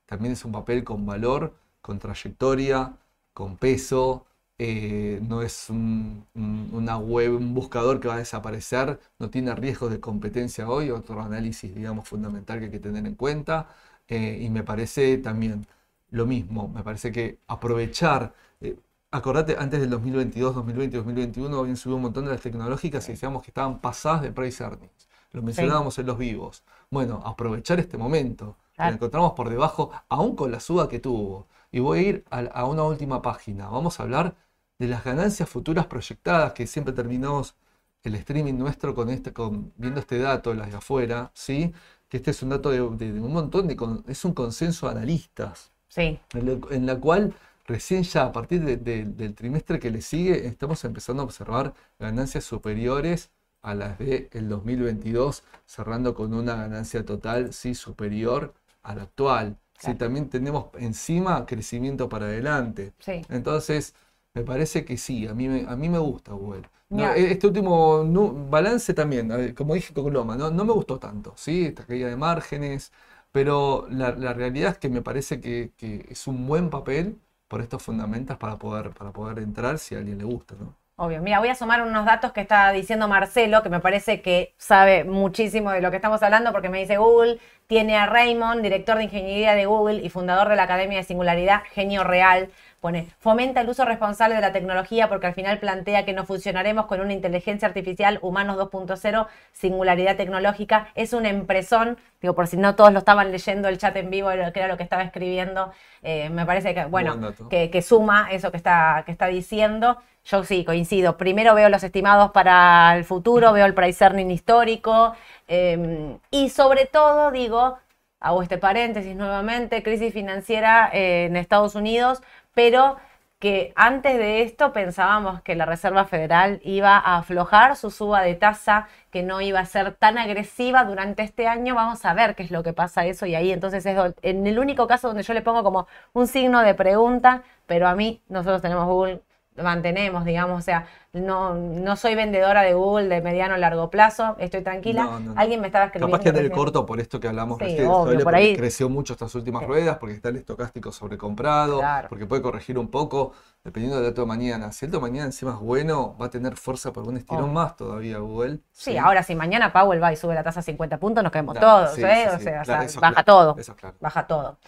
también es un papel con valor, con trayectoria, con peso. Eh, no es un, una web, un buscador que va a desaparecer, no tiene riesgos de competencia hoy, otro análisis, digamos, fundamental que hay que tener en cuenta. Eh, y me parece también lo mismo, me parece que aprovechar, eh, acordate, antes del 2022, 2020, 2021 habían subido un montón de las tecnológicas y decíamos que estaban pasadas de price earnings. Lo mencionábamos en los vivos. Bueno, aprovechar este momento. Lo encontramos por debajo, aún con la suba que tuvo. Y voy a ir a, una última página. Vamos a hablar de las ganancias futuras proyectadas, que siempre terminamos el streaming nuestro con este, con, viendo este dato, las de afuera, ¿sí? Que este es un dato de, un montón de... es un consenso de analistas. Sí. En, la cual recién ya a partir del trimestre que le sigue estamos empezando a observar ganancias superiores a las del el 2022, cerrando con una ganancia total sí superior a la actual. Sí, también tenemos encima crecimiento para adelante. Sí. Entonces, me parece que sí, a mí me, a mí me gusta Google. Este último balance también, como dije con Loma, no, me gustó tanto, ¿sí? Esta caída de márgenes, pero la, realidad es que me parece que, es un buen papel por estos fundamentos para poder, para poder entrar si a alguien le gusta, ¿no? Obvio. Mira, voy a sumar unos datos que está diciendo Marcelo, que me parece que sabe muchísimo de lo que estamos hablando, porque me dice Google tiene a Raymond, director de ingeniería de Google y fundador de la Academia de Singularidad, genio real. Pone, fomenta el uso responsable de la tecnología porque al final plantea que no funcionaremos con una inteligencia artificial, humanos 2.0, singularidad tecnológica. Es un empresón, digo, por si no todos lo estaban leyendo el chat en vivo, que era lo que estaba escribiendo, eh, me parece que, bueno, que, suma eso que está, que está diciendo. Yo sí, coincido. Primero veo los estimados para el futuro, veo el price earning histórico em, y sobre todo digo, hago este paréntesis nuevamente, crisis financiera eh, en Estados Unidos, pero que antes de esto pensábamos que la Reserva Federal iba a aflojar su suba de tasa, que no iba a ser tan agresiva durante este año. Vamos a ver qué es lo que pasa eso y ahí entonces es en el único caso donde yo le pongo como un signo de pregunta, pero a mí nosotros tenemos Google mantenemos, digamos, o sea, no, no soy vendedora de Google de mediano a largo plazo, estoy tranquila. Alguien me estaba escribiendo. Capaz que en el corto por esto que hablamos recién, por ahí. creció mucho estas últimas ruedas, porque está el estocástico sobrecomprado, porque puede corregir un poco, dependiendo del dato de mañana. Si el dato de mañana encima es bueno, va a tener fuerza por un estirón más todavía Google. Sí, ahora si mañana Powell va y sube la tasa a 50 puntos, nos quedamos todos, ¿eh? o sea, baja todo. Baja todo.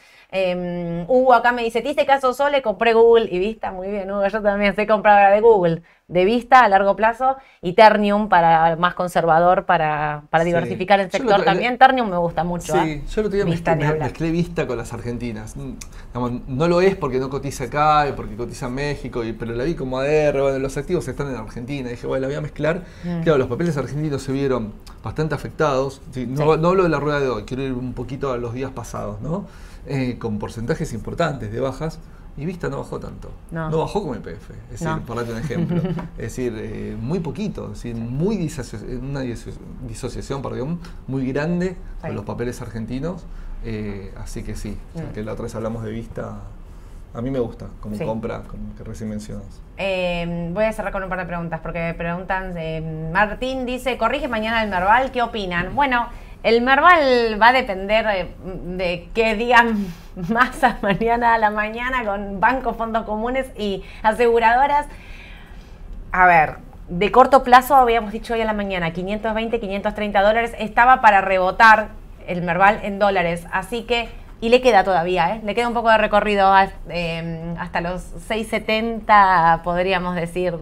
Hugo acá me dice, te hice caso Sole, compré Google y Vista. Muy bien, Hugo, yo también soy compradora de Google de vista a largo plazo y Ternium para más conservador, para, para diversificar el sector también. Ternium me gusta mucho. Sí, ¿eh? yo lo tenía vista mezclé, vista con las argentinas. Mm, no lo es porque no cotiza acá, porque cotiza en México, y, pero la vi como ADR, bueno, los activos están en Argentina. dije, bueno, la voy a mezclar. Mm. Claro, los papeles argentinos se vieron bastante afectados. No, no, hablo de la rueda de hoy, quiero ir un poquito a los días pasados, ¿no? Eh, con porcentajes importantes de bajas. Y Vista no bajó tanto. No, bajó como IPF. Es decir, por darte un ejemplo. [LAUGHS] es decir, eh, muy poquito. Es decir, muy una disociación perdón, muy grande con los papeles argentinos. Eh, así que sí, mm. que la otra vez hablamos de Vista. A mí me gusta como compra, como que recién mencionas. Em, voy a cerrar con un par de preguntas, porque me preguntan, eh, Martín dice, corrige mañana el Merval, ¿qué opinan? Bueno, el Merval va a depender de, qué digan [LAUGHS] más a mañana a la mañana con bancos, fondos comunes y aseguradoras. A ver, de corto plazo habíamos dicho hoy a la mañana 520, 530 dólares. Estaba para rebotar el Merval en dólares. Así que Y le queda todavía, ¿eh? le queda un poco de recorrido em, hasta los 6,70, podríamos decir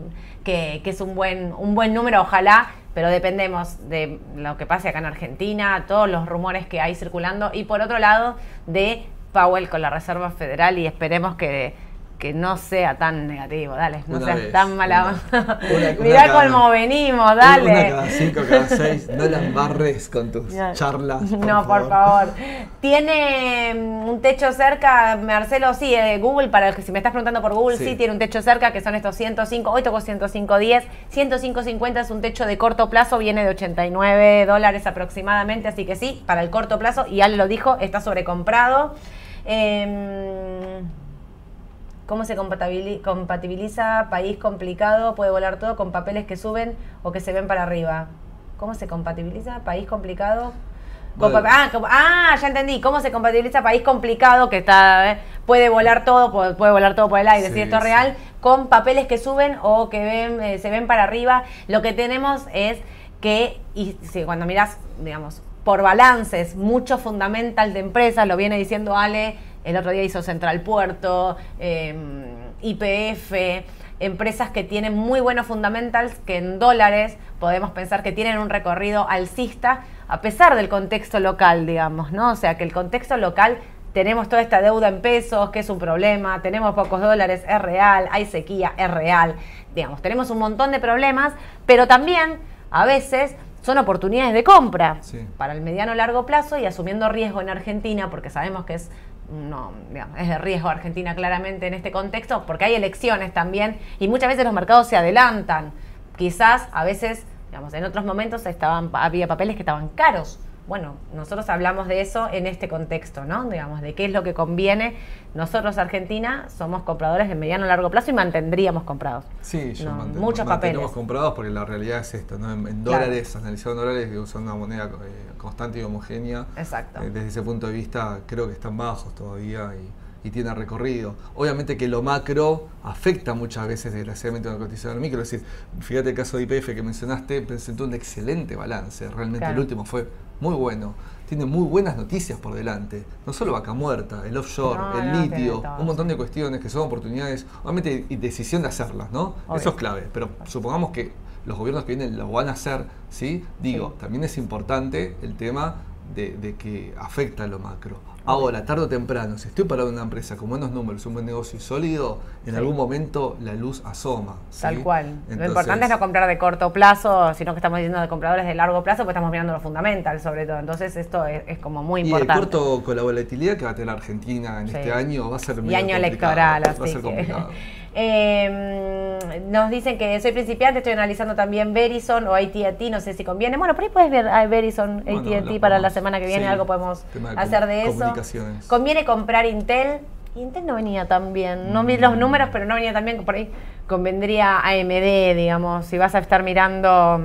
que, que, es un buen, un buen número, ojalá, pero dependemos de lo que pase acá en Argentina, todos los rumores que hay circulando, y por otro lado, de Powell con la Reserva Federal, y esperemos que que no sea tan negativo, dale, no seas tan mala [LAUGHS] Mirá cómo venimos, dale. Una cada cinco, cada seis, no las barres con tus charlas. [LAUGHS] no, por favor. Tiene mm, un techo cerca, Marcelo, sí, eh, Google, para que si me estás preguntando por Google, sí. tiene un techo cerca, que son estos 105, hoy tocó 105.10, 105.50 es un techo de corto plazo, viene de 89 dólares aproximadamente, así que sí, para el corto plazo, y Ale lo dijo, está sobrecomprado. Eh, ¿Cómo se compatibiliza país complicado? Puede volar todo con papeles que suben o que se ven para arriba. ¿Cómo se compatibiliza país complicado? Ah, ah, ya entendí. ¿Cómo se compatibiliza país complicado que está eh, puede volar todo, puede, volar todo por el aire, si esto es real, con papeles que suben o que ven, eh, se ven para arriba? Lo que tenemos es que, y cuando miras, digamos, por balances, mucho fundamental de empresas, lo viene diciendo Ale el otro día hizo Central Puerto, em, IPF, empresas que tienen muy buenos fundamentals que en dólares podemos pensar que tienen un recorrido alcista a pesar del contexto local, digamos, ¿no? O sea, que el contexto local tenemos toda esta deuda en pesos, que es un problema, tenemos pocos dólares, es real, hay sequía, es real, digamos, tenemos un montón de problemas, pero también a veces son oportunidades de compra para el mediano largo plazo y asumiendo riesgo en Argentina, porque sabemos que es no, es de riesgo Argentina claramente en este contexto, porque hay elecciones también y muchas veces los mercados se adelantan. Quizás a veces, digamos, en otros momentos estaban, había papeles que estaban caros. Bueno, nosotros hablamos de eso en este contexto, ¿no? Digamos, de qué es lo que conviene. Nosotros, Argentina, somos compradores de mediano a largo plazo y mantendríamos comprados. Sí, yo no, muchos papeles. comprados porque la realidad es esto, ¿no? En, dólares, analizando dólares, que son una moneda eh, constante y homogénea. Exacto. Eh, desde ese punto de vista, creo que están bajos todavía y, y, tiene recorrido. Obviamente que lo macro afecta muchas veces, desgraciadamente, a la cotización del micro. Es decir, fíjate el caso de IPF que mencionaste, presentó un excelente balance. Realmente el último fue muy bueno. Tiene muy buenas noticias por delante. No solo vaca muerta, el offshore, el litio, un montón de cuestiones que son oportunidades, obviamente, y decisión de hacerlas, ¿no? Eso es clave. Pero supongamos que los gobiernos que vienen lo van a hacer, ¿sí? Digo, también es importante el tema de, que afecta a lo macro. Ahora, tarde o temprano, si estoy parado en una empresa con buenos números, un buen negocio sólido, en algún momento la luz asoma. Tal cual. lo importante es no comprar de corto plazo, sino que estamos diciendo de compradores de largo plazo, pues estamos mirando lo fundamental sobre todo. Entonces esto es, como muy importante. Y el corto con la volatilidad que va a tener Argentina en este año va a ser Y año electoral, así va a ser complicado. [LAUGHS] Eh, nos dicen que soy principiante, estoy analizando también Verizon o AT&T, no sé si conviene. Bueno, por ahí puedes ver a Verizon, AT&T para la semana que viene, algo podemos hacer de eso. ¿Conviene comprar Intel? Intel no venía tan bien, no vi los mm. números, pero no venía tan bien, por ahí convendría AMD, digamos, si vas a estar mirando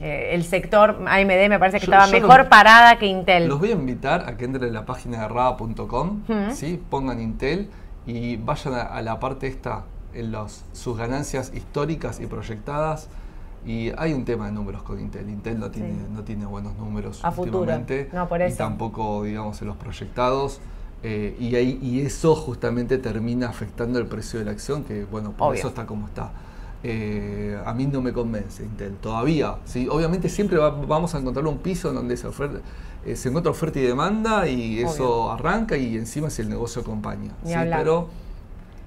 eh, el sector AMD me parece que estaba mejor parada que Intel. Los voy a invitar a que entren en la página de raba.com, ¿sí? pongan Intel y vayan a, la parte esta, en los, sus ganancias históricas y proyectadas. Y hay un tema de números con Intel. Intel no tiene, no tiene buenos números a últimamente. No, por eso. Y tampoco, digamos, en los proyectados. Eh, y, ahí, y eso justamente termina afectando el precio de la acción, que bueno, por eso está como está. Eh, a mí no me convence Intel todavía. ¿sí? Obviamente siempre vamos a encontrar un piso en donde se, oferta, eh, se encuentra oferta y demanda y eso arranca y encima si el negocio acompaña. ¿sí? Pero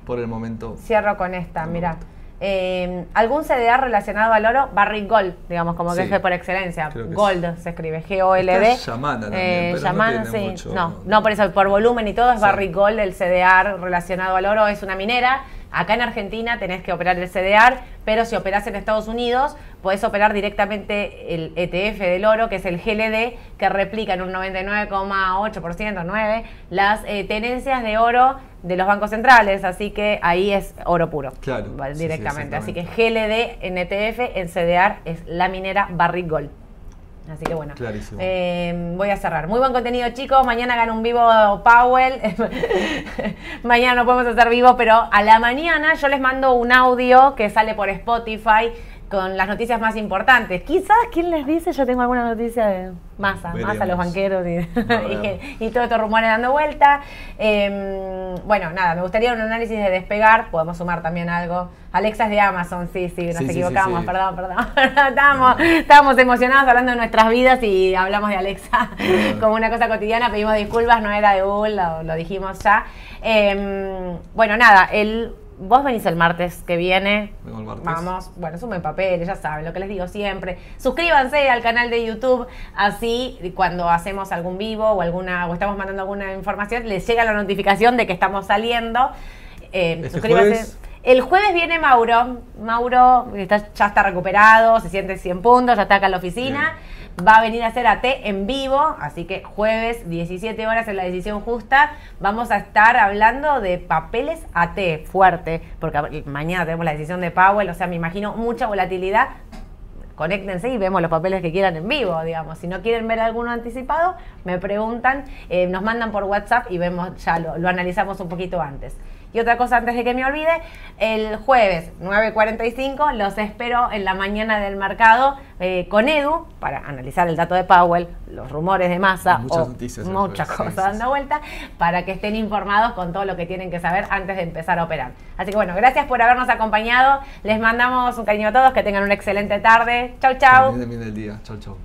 por el momento... Cierro con esta, mira. Eh, ¿Algún CDA relacionado al oro? Barrick Gold, digamos, como que es por excelencia. Gold se escribe, G-O-L-D. Yamana también, no, sí. no, no, por eso, por volumen y todo es Barrick Gold, el CDR relacionado al oro, es una minera Acá en Argentina tenés que operar el CDR, pero si operás en Estados Unidos, podés operar directamente el ETF del oro, que es el GLD, que replica en un 99,8%, 9, las eh, tenencias de oro de los bancos centrales, así que ahí es oro puro. Claro. Directamente. así que GLD en ETF, en CDR es la minera Barrick Gold. Así que bueno, eh, voy a cerrar. Muy buen contenido, chicos. Mañana gana un vivo Powell. [LAUGHS] mañana no podemos hacer vivo, pero a la mañana yo les mando un audio que sale por Spotify con las noticias más importantes. Quizás, ¿quién les dice? Yo tengo alguna noticia de masa, masa, los banqueros y, [LAUGHS] y, todos estos rumores dando vuelta. Em, bueno, nada, me gustaría un análisis de despegar, podemos sumar también algo. Alexa es de Amazon, sí, sí, nos equivocamos, perdón, perdón. [LAUGHS] estábamos, estábamos emocionados hablando de nuestras vidas y hablamos de Alexa [LAUGHS] como una cosa cotidiana, pedimos disculpas, no era de Google, lo, dijimos ya. Em, bueno, nada, el Vos venís el martes que viene. Vengo el martes. Vamos, bueno, sumen papeles, ya saben lo que les digo siempre. Suscríbanse al canal de YouTube, así cuando hacemos algún vivo o alguna o estamos mandando alguna información, les llega la notificación de que estamos saliendo. Eh, este suscríbanse. El jueves viene Mauro. Mauro está, ya está recuperado, se siente 100 puntos, ya está acá en la oficina va a venir a hacer AT en vivo, así que jueves 17 horas en la decisión justa vamos a estar hablando de papeles AT fuerte, porque mañana tenemos la decisión de Powell, o sea, me imagino mucha volatilidad. Conéctense y vemos los papeles que quieran en vivo, digamos. Si no quieren ver alguno anticipado, me preguntan, eh, nos mandan por WhatsApp y vemos, ya lo analizamos un poquito antes. Y otra cosa antes de que me olvide, el jueves 9.45 los espero en la mañana del mercado eh, con Edu para analizar el dato de Powell, los rumores de masa muchas noticias muchas cosas dando vuelta para que estén informados con todo lo que tienen que saber antes de empezar a operar. Así que bueno, gracias por habernos acompañado. Les mandamos un cariño a todos, que tengan una excelente tarde. Chau, chau. Termine el día. Chau, chau.